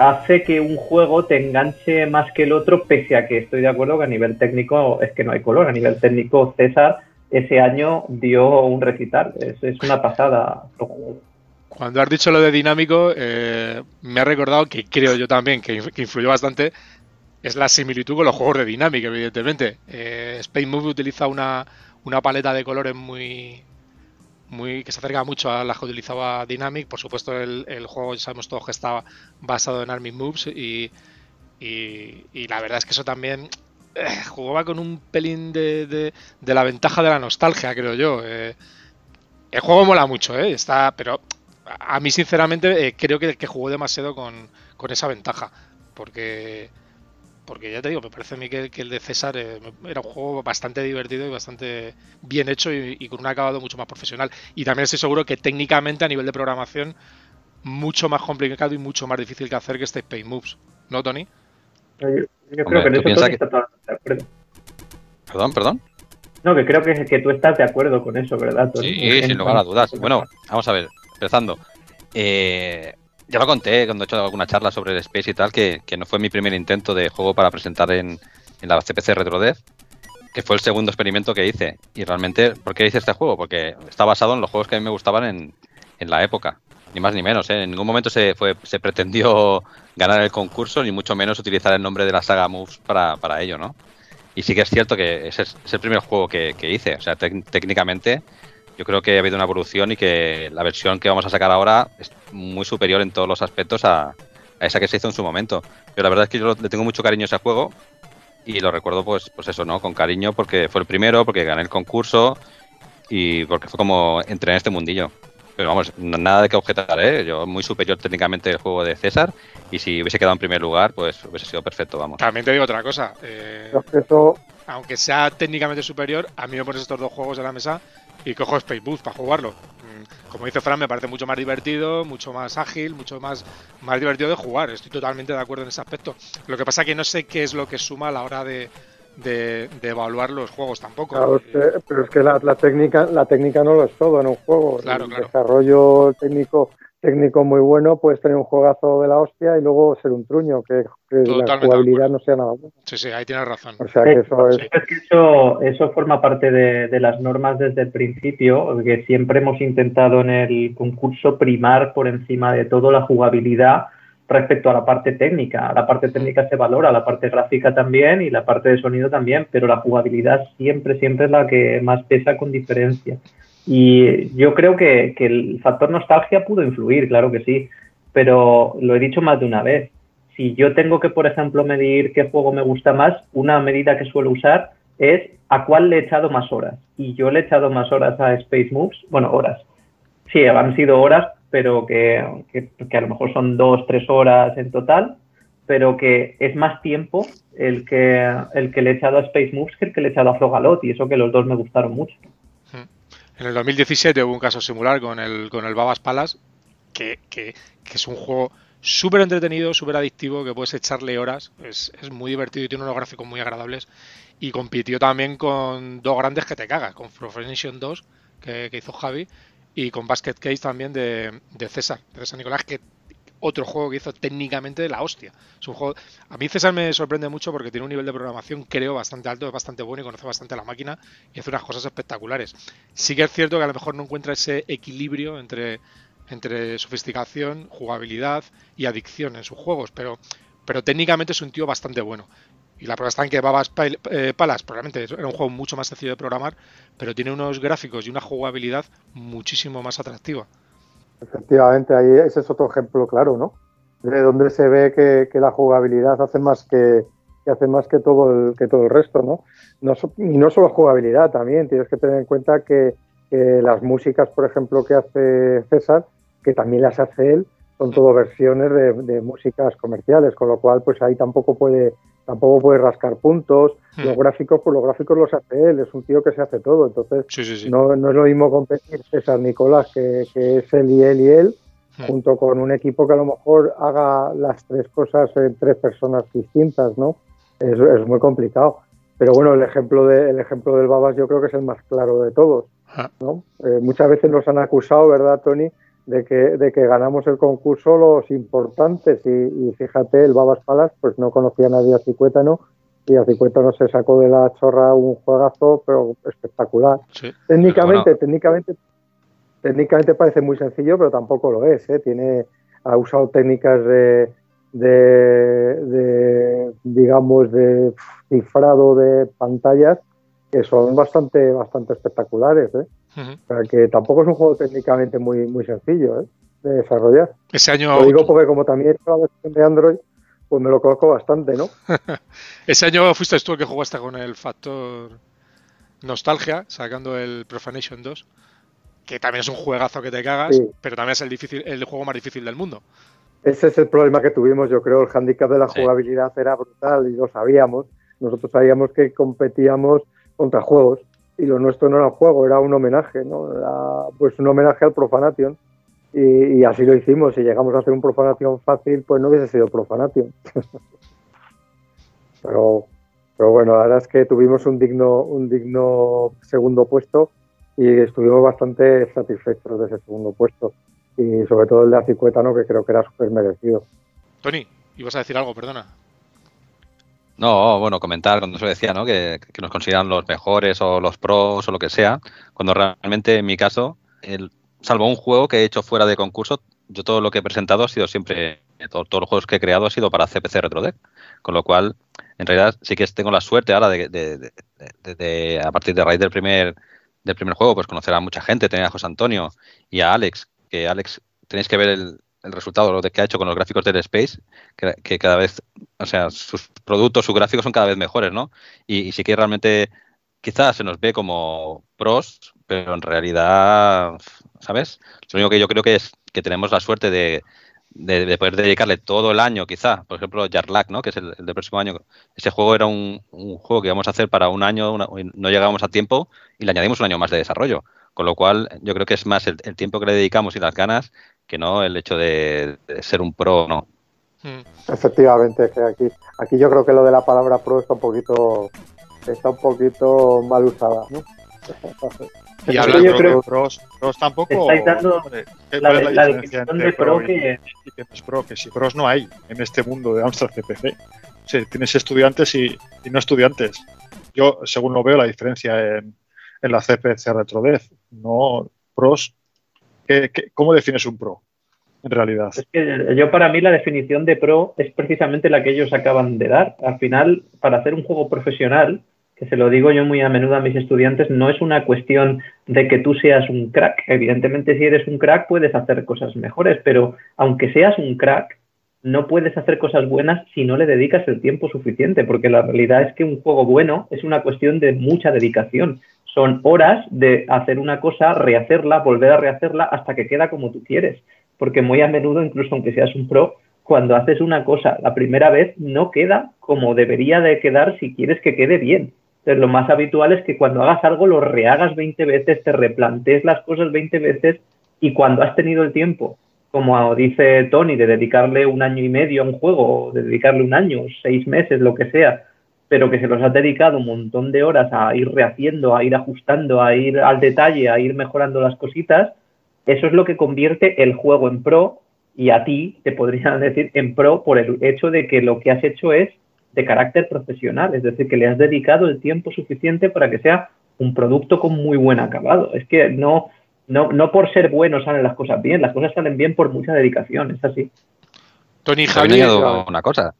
hace que un juego te enganche más que el otro, pese a que estoy de acuerdo que a nivel técnico es que no hay color. A nivel técnico, César ese año dio un recital. Es, una pasada. Cuando has dicho lo de dinámico, eh, me ha recordado que creo yo también que, inf- que influyó bastante. Es la similitud con los juegos de Dynamic, evidentemente. Eh, Space Move utiliza una, una paleta de colores muy, muy que se acerca mucho a las que utilizaba Dynamic. Por supuesto, el, el juego ya sabemos todos que estaba basado en Army Moves y, y, la verdad es que eso también eh, jugaba con un pelín de, de- la ventaja de la nostalgia, creo yo. Eh, el juego mola mucho, ¿eh? Está, pero a a mí, sinceramente, eh, creo que, que jugó demasiado con, con esa ventaja. Porque, porque ya te digo, me parece a mí que, que el de César eh, era un juego bastante divertido y bastante bien hecho y, y con un acabado mucho más profesional. Y también estoy seguro que técnicamente, a nivel de programación, mucho más complicado y mucho más difícil que hacer que este Space Moves. ¿No, Tony? Yo, yo Hombre, creo que en ¿tú eso Tony que- está totalmente de acuerdo. Perdón, perdón. No, que creo que, que tú estás de acuerdo con eso, ¿verdad, Tony? Sí, sin lugar a dudas. Bueno, vamos a ver, empezando. Eh, ya lo conté cuando he hecho alguna charla sobre el Space y tal, que, que no fue mi primer intento de juego para presentar en, en la CPC RetroDev, que fue el segundo experimento que hice. Y realmente, ¿por qué hice este juego? Porque está basado en los juegos que a mí me gustaban en, en la época. Ni más ni menos, ¿eh? En ningún momento se, fue, se pretendió ganar el concurso, ni mucho menos utilizar el nombre de la saga Moves para, para ello, ¿no? Y sí que es cierto que ese es, el primer juego que, que hice. O sea, técnicamente yo creo que ha habido una evolución y que la versión que vamos a sacar ahora es muy superior en todos los aspectos a, a esa que se hizo en su momento. Pero la verdad es que yo le tengo mucho cariño a ese juego y lo recuerdo pues, pues eso, ¿no? Con cariño porque fue el primero, porque gané el concurso y porque fue como entré en este mundillo. Pero vamos, nada de que objetar, ¿eh? Yo muy superior técnicamente el juego de César y si hubiese quedado en primer lugar, pues hubiese sido perfecto, vamos. También te digo otra cosa. eh, Creo que eso, aunque sea técnicamente superior, a mí me pones estos dos juegos en la mesa y cojo Space Boost para jugarlo. Mm, Como dice Fran, me parece mucho más divertido, mucho más ágil, mucho más, más divertido de jugar. Estoy totalmente de acuerdo en ese aspecto. Lo que pasa que no sé qué es lo que suma a la hora de, de- de evaluar los juegos tampoco. claro, es que- pero es que la, la técnica, la técnica no lo es todo en un juego. Claro, el claro. desarrollo técnico, técnico muy bueno, puedes tener un juegazo de la hostia y luego ser un truño, que, que la jugabilidad no sea nada bueno. sí, sí, ahí tienes razón. O sea que eso es. Sí. Es que eso, eso forma parte de, de las normas desde el principio, que siempre hemos intentado en el concurso primar por encima de todo la jugabilidad respecto a la parte técnica. La parte técnica se valora, la parte gráfica también y la parte de sonido también, pero la jugabilidad siempre, siempre es la que más pesa con diferencia. Y yo creo que, el factor nostalgia pudo influir, claro que sí, pero lo he dicho más de una vez. Si yo tengo que, por ejemplo, medir qué juego me gusta más, una medida que suelo usar es a cuál le he echado más horas. Y yo le he echado más horas a Space Moves, bueno, horas. Sí, han sido horas, pero que, que, que a lo mejor son dos, tres horas en total, pero que es más tiempo el que, el que le he echado a Space Moves que el que le he echado a Frogalot, y eso que los dos me gustaron mucho. En el 2017 hubo un caso similar con el, con el Babas Palace, que, que, es un juego súper entretenido, súper adictivo, que puedes echarle horas, es, es, muy divertido y tiene unos gráficos muy agradables. Y compitió también con dos grandes que te cagas, con Profession 2, que, que hizo Javi, y con Basket Case también de, de César, de César Nicolás, que otro juego que hizo técnicamente la hostia. Es un juego. A mí César me sorprende mucho porque tiene un nivel de programación, creo, bastante alto, es bastante bueno y conoce bastante la máquina y hace unas cosas espectaculares. Sí que es cierto que a lo mejor no encuentra ese equilibrio entre, entre sofisticación, jugabilidad y adicción en sus juegos, pero, pero técnicamente es un tío bastante bueno. Y la prueba está en que Babas eh, Palas probablemente era un juego mucho más sencillo de programar, pero tiene unos gráficos y una jugabilidad muchísimo más atractiva. Efectivamente, ahí ese es otro ejemplo claro, ¿no? De donde se ve que, que la jugabilidad hace más que, hace más que todo el, que todo el resto, ¿no? no y no solo jugabilidad, también tienes que tener en cuenta que, las músicas, por ejemplo, que hace César, que también las hace él, son todo versiones de músicas comerciales, con lo cual, pues ahí tampoco puede tampoco puede rascar puntos. Hmm. Los gráficos, pues los gráficos los hace él, es un tío que se hace todo. Entonces, sí, sí, sí. No, no, es lo mismo competir César Nicolás, que, que, es él y él y él, Hmm. junto con un equipo que a lo mejor haga las tres cosas en tres personas distintas, ¿no? Es, es muy complicado. Pero bueno, el ejemplo, de, el ejemplo del Babas yo creo que es el más claro de todos. Ah. ¿no? Eh, muchas veces nos han acusado, ¿verdad, Tony? De que, de que ganamos el concurso los importantes y, y fíjate, el Babas Palas pues no conocía a nadie a Cicuétano y a Cicuétano se sacó de la chorra un juegazo pero espectacular. Sí. Técnicamente, Pero bueno. técnicamente, técnicamente parece muy sencillo, pero tampoco lo es. ¿eh? Tiene, ha usado técnicas de, de, de, digamos, de cifrado de pantallas que son bastante, bastante espectaculares. ¿eh? Uh -huh. O sea, que tampoco es un juego técnicamente muy, muy sencillo ¿eh? de desarrollar. Ese año. Lo digo porque, como también he la versión de Android, pues me lo conozco bastante, ¿no? Ese año fuiste tú el que jugaste con el factor nostalgia, sacando el Profanation 2, que también es un juegazo que te cagas, Sí. pero también es el, difícil, el juego más difícil del mundo. Ese es el problema que tuvimos, yo creo. El handicap de la Sí. jugabilidad era brutal y lo sabíamos. Nosotros sabíamos que competíamos contra juegos y lo nuestro no era un juego, era un homenaje, ¿no? Pues un homenaje al Profanation. Y, y así lo hicimos. Si llegamos a hacer un Profanation fácil, pues no hubiese sido Profanation. pero, pero bueno, la verdad es que tuvimos un digno, un digno segundo puesto y estuvimos bastante satisfechos de ese segundo puesto. Y sobre todo el de Acicuétano, que creo que era súper merecido. Tony, ibas a decir algo, perdona. No, bueno, comentar cuando se decía, ¿no? Que, que, nos consideran los mejores o los pros o lo que sea, cuando realmente en mi caso, el, salvo un juego que he hecho fuera de concurso, yo todo lo que he presentado ha sido siempre, todo, todos los juegos que he creado ha sido para CPC RetroDeck, con lo cual, en realidad sí que tengo la suerte ahora de, de, de, de a partir de raíz del primer, del primer juego, pues conocer a mucha gente, tener a José Antonio y a Alex, que Alex, tenéis que ver el, el resultado de que ha hecho con los gráficos del Space, que, que, cada vez, o sea, sus productos, sus gráficos son cada vez mejores, ¿no? Y, y sí que realmente quizás se nos ve como pros, pero en realidad, ¿sabes? Lo único que yo creo que es que tenemos la suerte de, de, de poder dedicarle todo el año, quizá, por ejemplo, Jarlac, ¿no? Que es el, el, del próximo año. Ese juego era un, un juego que íbamos a hacer para un año, una, no llegábamos a tiempo y le añadimos un año más de desarrollo. Con lo cual, yo creo que es más el, el tiempo que le dedicamos y las ganas que no el hecho de, de ser un pro no. Hmm. Efectivamente, que aquí, aquí yo creo que lo de la palabra pro está un poquito está un poquito mal usada, ¿no? Y hablando yo creo, pros, pros tampoco. Estáis dando ¿Qué, la, la, la definición de pro, pro que... Y, que es pro, que si pros no hay en este mundo de Amstrad CPC. Tienes estudiantes y, y, no estudiantes. Yo, según lo veo, la diferencia en, en la CPC RetroDev, no pros. ¿Qué, qué, cómo defines un pro? En realidad. Es que yo para mí la definición de pro es precisamente la que ellos acaban de dar. Al final, para hacer un juego profesional, que se lo digo yo muy a menudo a mis estudiantes, no es una cuestión de que tú seas un crack. Evidentemente, si eres un crack, puedes hacer cosas mejores, pero aunque seas un crack, no puedes hacer cosas buenas si no le dedicas el tiempo suficiente, porque la realidad es que un juego bueno es una cuestión de mucha dedicación. Son horas de hacer una cosa, rehacerla, volver a rehacerla hasta que queda como tú quieres. Porque muy a menudo, incluso aunque seas un pro, cuando haces una cosa la primera vez no queda como debería de quedar si quieres que quede bien. Entonces, lo más habitual es que cuando hagas algo lo rehagas 20 veces, te replantees las cosas 20 veces y cuando has tenido el tiempo, como dice Tony, de dedicarle un año y medio a un juego, de dedicarle un año, seis meses, lo que sea, pero que se los has dedicado un montón de horas a ir rehaciendo, a ir ajustando, a ir al detalle, a ir mejorando las cositas, eso es lo que convierte el juego en pro y a ti te podrían decir en pro por el hecho de que lo que has hecho es de carácter profesional, es decir, que le has dedicado el tiempo suficiente para que sea un producto con muy buen acabado. Es que no, no, no por ser bueno salen las cosas bien, las cosas salen bien por mucha dedicación, es así. Tony Javier. una cosa,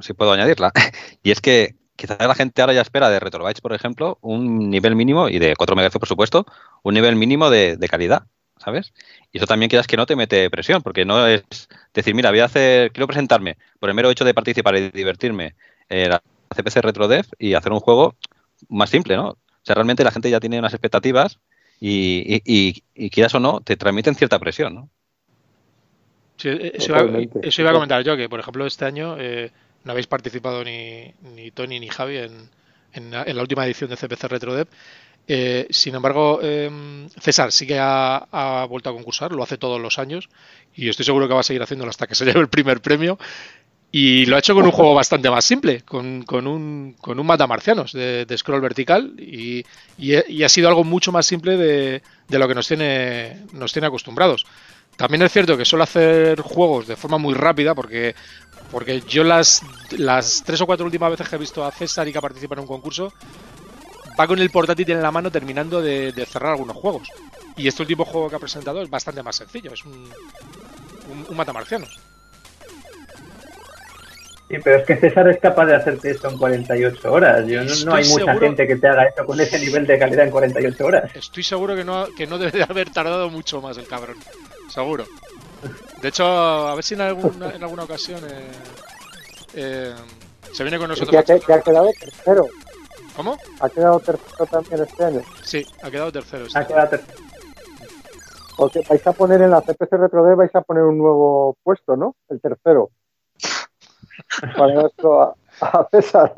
si puedo añadirla, y es que quizás la gente ahora ya espera de Retrobytes, por ejemplo, un nivel mínimo, y de 4 MHz, por supuesto, un nivel mínimo de, de calidad. ¿sabes? Y eso también quieras que no te mete presión, porque no es decir, mira, voy a hacer, quiero presentarme por el mero hecho de participar y divertirme en la CPC RetroDev y hacer un juego más simple, ¿no? O sea, realmente la gente ya tiene unas expectativas y, y, quieras o no, te transmiten cierta presión, ¿no? Sí, eh, eso, iba, a comentar yo, que por ejemplo este año eh, no habéis participado ni, ni Tony ni Javi en, en, la última edición de CPC RetroDev eh, sin embargo, em, César sí que ha, vuelto a concursar, lo hace todos los años y estoy seguro que va a seguir haciéndolo hasta que se lleve el primer premio. Y lo ha hecho con un juego bastante más simple, con, un, con un matamarcianos de, de scroll vertical y, ha sido algo mucho más simple de, lo que nos tiene, nos tiene acostumbrados. También es cierto que suele hacer juegos de forma muy rápida porque, porque yo las, las tres o cuatro últimas veces que he visto a César y que ha participado en un concurso, va con el portátil en la mano terminando de, cerrar algunos juegos. Y este último juego que ha presentado es bastante más sencillo, es un, un, matamarcianos. Sí, pero es que César es capaz de hacerte esto en 48 horas. Yo, no, hay mucha gente que te haga esto con ese nivel de calidad en 48 horas. Estoy seguro que no, que no debe de haber tardado mucho más el cabrón. Seguro. De hecho, a ver si en alguna, en alguna ocasión eh, eh, se viene con nosotros. Que ha, quedado tercero. ¿Cómo? ¿Ha quedado tercero también este año? Sí, ha quedado tercero. Este ha quedado tercero. Porque vais a poner en la CPC RetroD, vais a poner un nuevo puesto, ¿no? El tercero. Para esto a, César.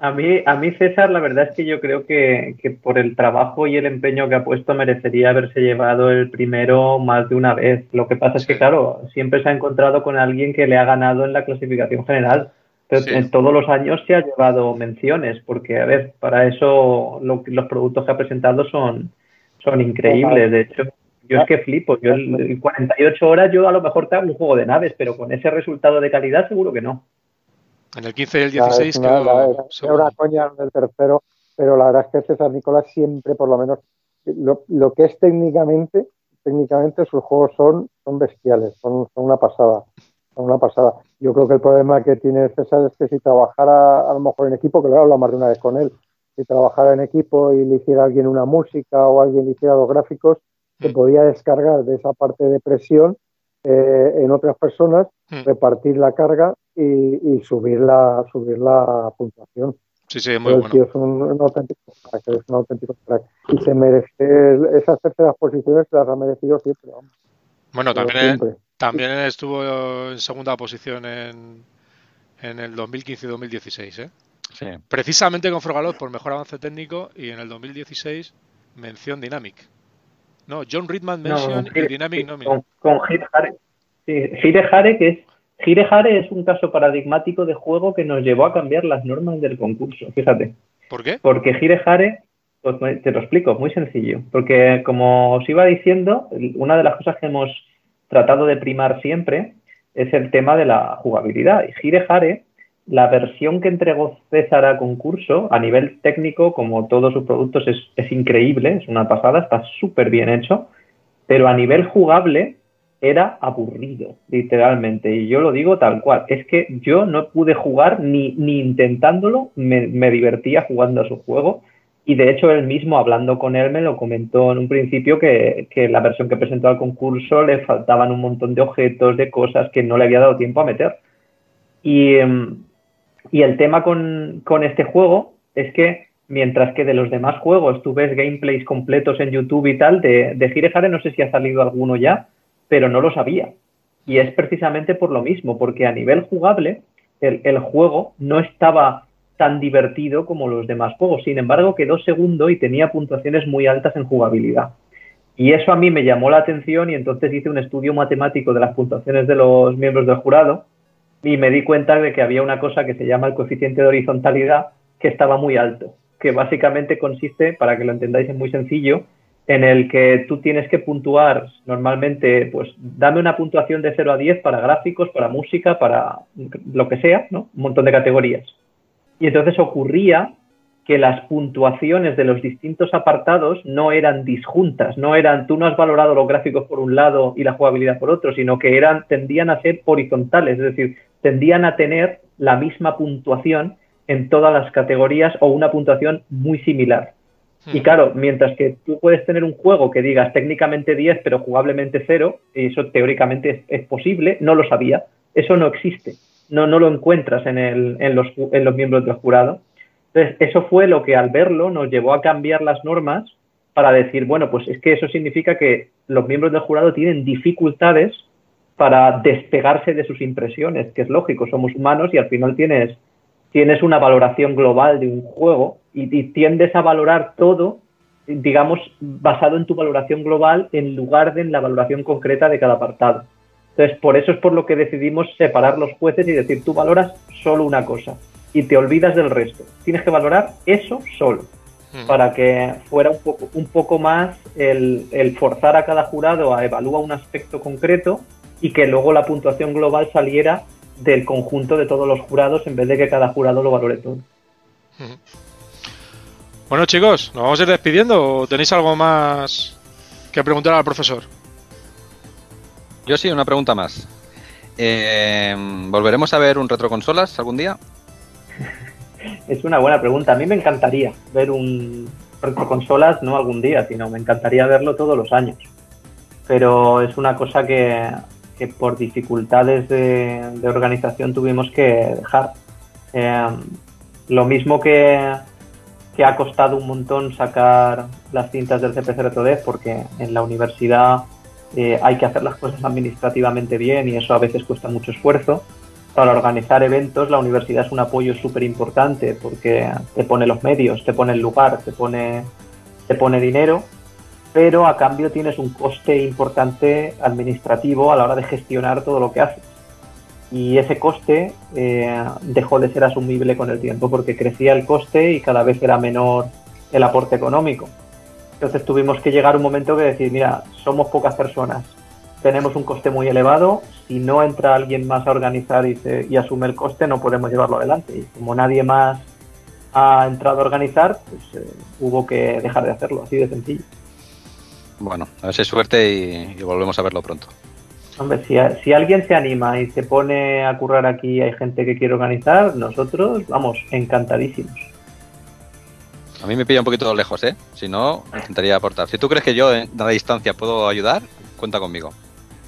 A mí, a mí, César, la verdad es que yo creo que, que, por el trabajo y el empeño que ha puesto merecería haberse llevado el primero más de una vez. Lo que pasa es que, claro, siempre se ha encontrado con alguien que le ha ganado en la clasificación general. En todos los años se ha llevado menciones, porque, a ver, para eso los productos que ha presentado son, son increíbles. De hecho, yo es que flipo. Yo en 48 horas yo a lo mejor te hago un juego de naves, pero con ese resultado de calidad seguro que no. En el 15 y el 16 una, una coña en el tercero, pero la verdad es que César Nicolás siempre, por lo menos, lo, lo que es técnicamente, técnicamente sus juegos son, son bestiales, son, son una pasada una pasada. Yo creo que el problema que tiene César es que si trabajara a lo mejor en equipo, que lo he hablado más de una vez con él, si trabajara en equipo y le hiciera alguien una música o alguien le hiciera los gráficos, se mm. podía descargar de esa parte de presión eh, en otras personas, mm. repartir la carga y, subir, la, subir la puntuación. Sí, sí, muy bueno. es un, auténtico crack, es un auténtico crack. Y se merece, esas terceras posiciones se las ha merecido siempre. Bueno, también, también estuvo en segunda posición en, en el 2015 y 2016, ¿eh? Sí. Precisamente con Frogalot por mejor avance técnico y en el 2016 mención Dynamic. No, John Ridman mention y Dynamic no. Con, con Hare. Sí, Hare, que es Hire Hare es un caso paradigmático de juego que nos llevó a cambiar las normas del concurso, fíjate. ¿Por qué? Porque Hire Hare, pues, te lo explico, muy sencillo. Porque como os iba diciendo, una de las cosas que hemos tratado de primar siempre es el tema de la jugabilidad. Y Hire Hare, la versión que entregó César a concurso, a nivel técnico, como todos sus productos, es, increíble, es una pasada, está súper bien hecho, pero a nivel jugable era aburrido, literalmente. Y yo lo digo tal cual. Es que yo no pude jugar ni, ni intentándolo, me, me divertía jugando a su juego. Y de hecho, él mismo, hablando con él, me lo comentó en un principio que, que, la versión que presentó al concurso le faltaban un montón de objetos, de cosas que no le había dado tiempo a meter. Y, y el tema con, este juego es que mientras que de los demás juegos tú ves gameplays completos en YouTube y tal, de, de no sé si ha salido alguno ya, pero no lo sabía. Y es precisamente por lo mismo, porque a nivel jugable el, el juego no estaba tan divertido como los demás juegos. Sin embargo, quedó segundo y tenía puntuaciones muy altas en jugabilidad. Y eso a mí me llamó la atención y entonces hice un estudio matemático de las puntuaciones de los miembros del jurado y me di cuenta de que había una cosa que se llama el coeficiente de horizontalidad que estaba muy alto, que básicamente consiste, para que lo entendáis, es muy sencillo, en el que tú tienes que puntuar normalmente, pues dame una puntuación de 0 a 10 para gráficos, para música, para lo que sea, ¿no? Un montón de categorías. Y entonces ocurría que las puntuaciones de los distintos apartados no eran disjuntas, no eran, tú no has valorado los gráficos por un lado y la jugabilidad por otro, sino que eran, tendían a ser horizontales, es decir, tendían a tener la misma puntuación en todas las categorías o una puntuación muy similar. Y claro, mientras que tú puedes tener un juego que digas técnicamente 10 pero jugablemente 0, y eso teóricamente es, es posible, no lo sabía, eso no existe, no, no lo encuentras en, el, en, los, en los miembros del jurado. Entonces, eso fue lo que al verlo nos llevó a cambiar las normas para decir, bueno, pues es que eso significa que los miembros del jurado tienen dificultades para despegarse de sus impresiones, que es lógico, somos humanos y al final tienes, tienes una valoración global de un juego y, y, tiendes a valorar todo, digamos, basado en tu valoración global en lugar de en la valoración concreta de cada apartado. Entonces, por eso es por lo que decidimos separar los jueces y decir, tú valoras solo una cosa y te olvidas del resto. Tienes que valorar eso solo para que fuera un poco, un poco más el, el forzar a cada jurado a evaluar un aspecto concreto y que luego la puntuación global saliera del conjunto de todos los jurados en vez de que cada jurado lo valore todo. Bueno chicos, ¿nos vamos a ir despidiendo o tenéis algo más que preguntar al profesor? Yo sí, una pregunta más. Eh, ¿Volveremos a ver un retroconsolas algún día? es una buena pregunta. A mí me encantaría ver un retroconsolas, no algún día, sino me encantaría verlo todos los años. Pero es una cosa que, que por dificultades de, de, organización tuvimos que dejar. Eh, lo mismo que, que, ha costado un montón sacar las cintas del CPC RetroDev porque en la universidad eh, hay que hacer las cosas administrativamente bien y eso a veces cuesta mucho esfuerzo. Para organizar eventos la universidad es un apoyo súper importante porque te pone los medios, te pone el lugar, te pone, te pone dinero pero a cambio tienes un coste importante administrativo a la hora de gestionar todo lo que haces. Y ese coste eh, dejó de ser asumible con el tiempo porque crecía el coste y cada vez era menor el aporte económico. Entonces tuvimos que llegar a un momento que decir, mira, somos pocas personas, tenemos un coste muy elevado, si no entra alguien más a organizar y, se, y asume el coste no podemos llevarlo adelante. Y como nadie más ha entrado a organizar, pues eh, hubo que dejar de hacerlo, así de sencillo. Bueno, a ver si suerte y, y, volvemos a verlo pronto. Hombre, si, si, alguien se anima y se pone a currar aquí, hay gente que quiere organizar, nosotros, vamos, encantadísimos. A mí me pilla un poquito lejos, ¿eh? Si no, intentaría aportar. Si tú crees que yo, en la distancia, puedo ayudar, cuenta conmigo.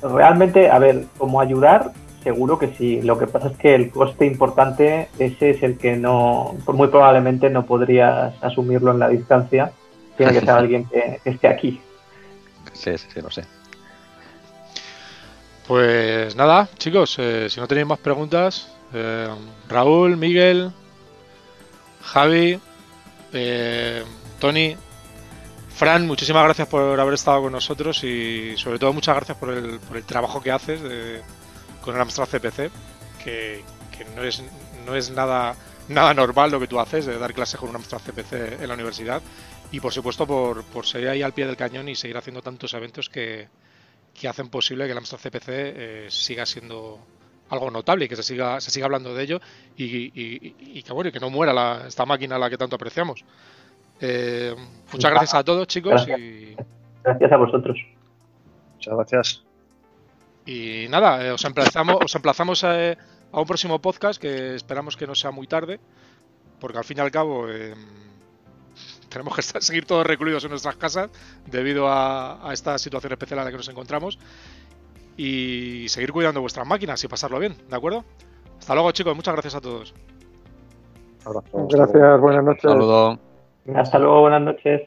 Realmente, a ver, como ayudar, seguro que sí. Lo que pasa es que el coste importante, ese es el que no, muy probablemente no podrías asumirlo en la distancia. Tiene que ser alguien que, que esté aquí. Sí, sí, sí, lo sé. Pues nada, chicos, eh, si no tenéis más preguntas, eh, Raúl, Miguel, Javi, eh, Tony, Fran, muchísimas gracias por haber estado con nosotros y sobre todo muchas gracias por el, por el trabajo que haces con el Amstrad CPC, que, que, no, es, no es nada, nada normal lo que tú haces de dar clases con un Amstrad CPC en la universidad y por supuesto por, por seguir ahí al pie del cañón y seguir haciendo tantos eventos que, que hacen posible que el Amstrad CPC eh, siga siendo algo notable y que se siga, se siga hablando de ello y, y, y que bueno, y que no muera la, esta máquina a la que tanto apreciamos. Eh, muchas gracias a todos chicos gracias. y gracias a vosotros. Muchas gracias. Y nada, eh, os emplazamos, os emplazamos a, a un próximo podcast que esperamos que no sea muy tarde, porque al fin y al cabo eh, tenemos que estar- seguir todos recluidos en nuestras casas debido a, a esta situación especial en la que nos encontramos y seguir cuidando vuestras máquinas y pasarlo bien, ¿de acuerdo? Hasta luego chicos, muchas gracias a todos. Abrazo. Gracias, buenas noches. Saludo. Hasta luego, buenas noches.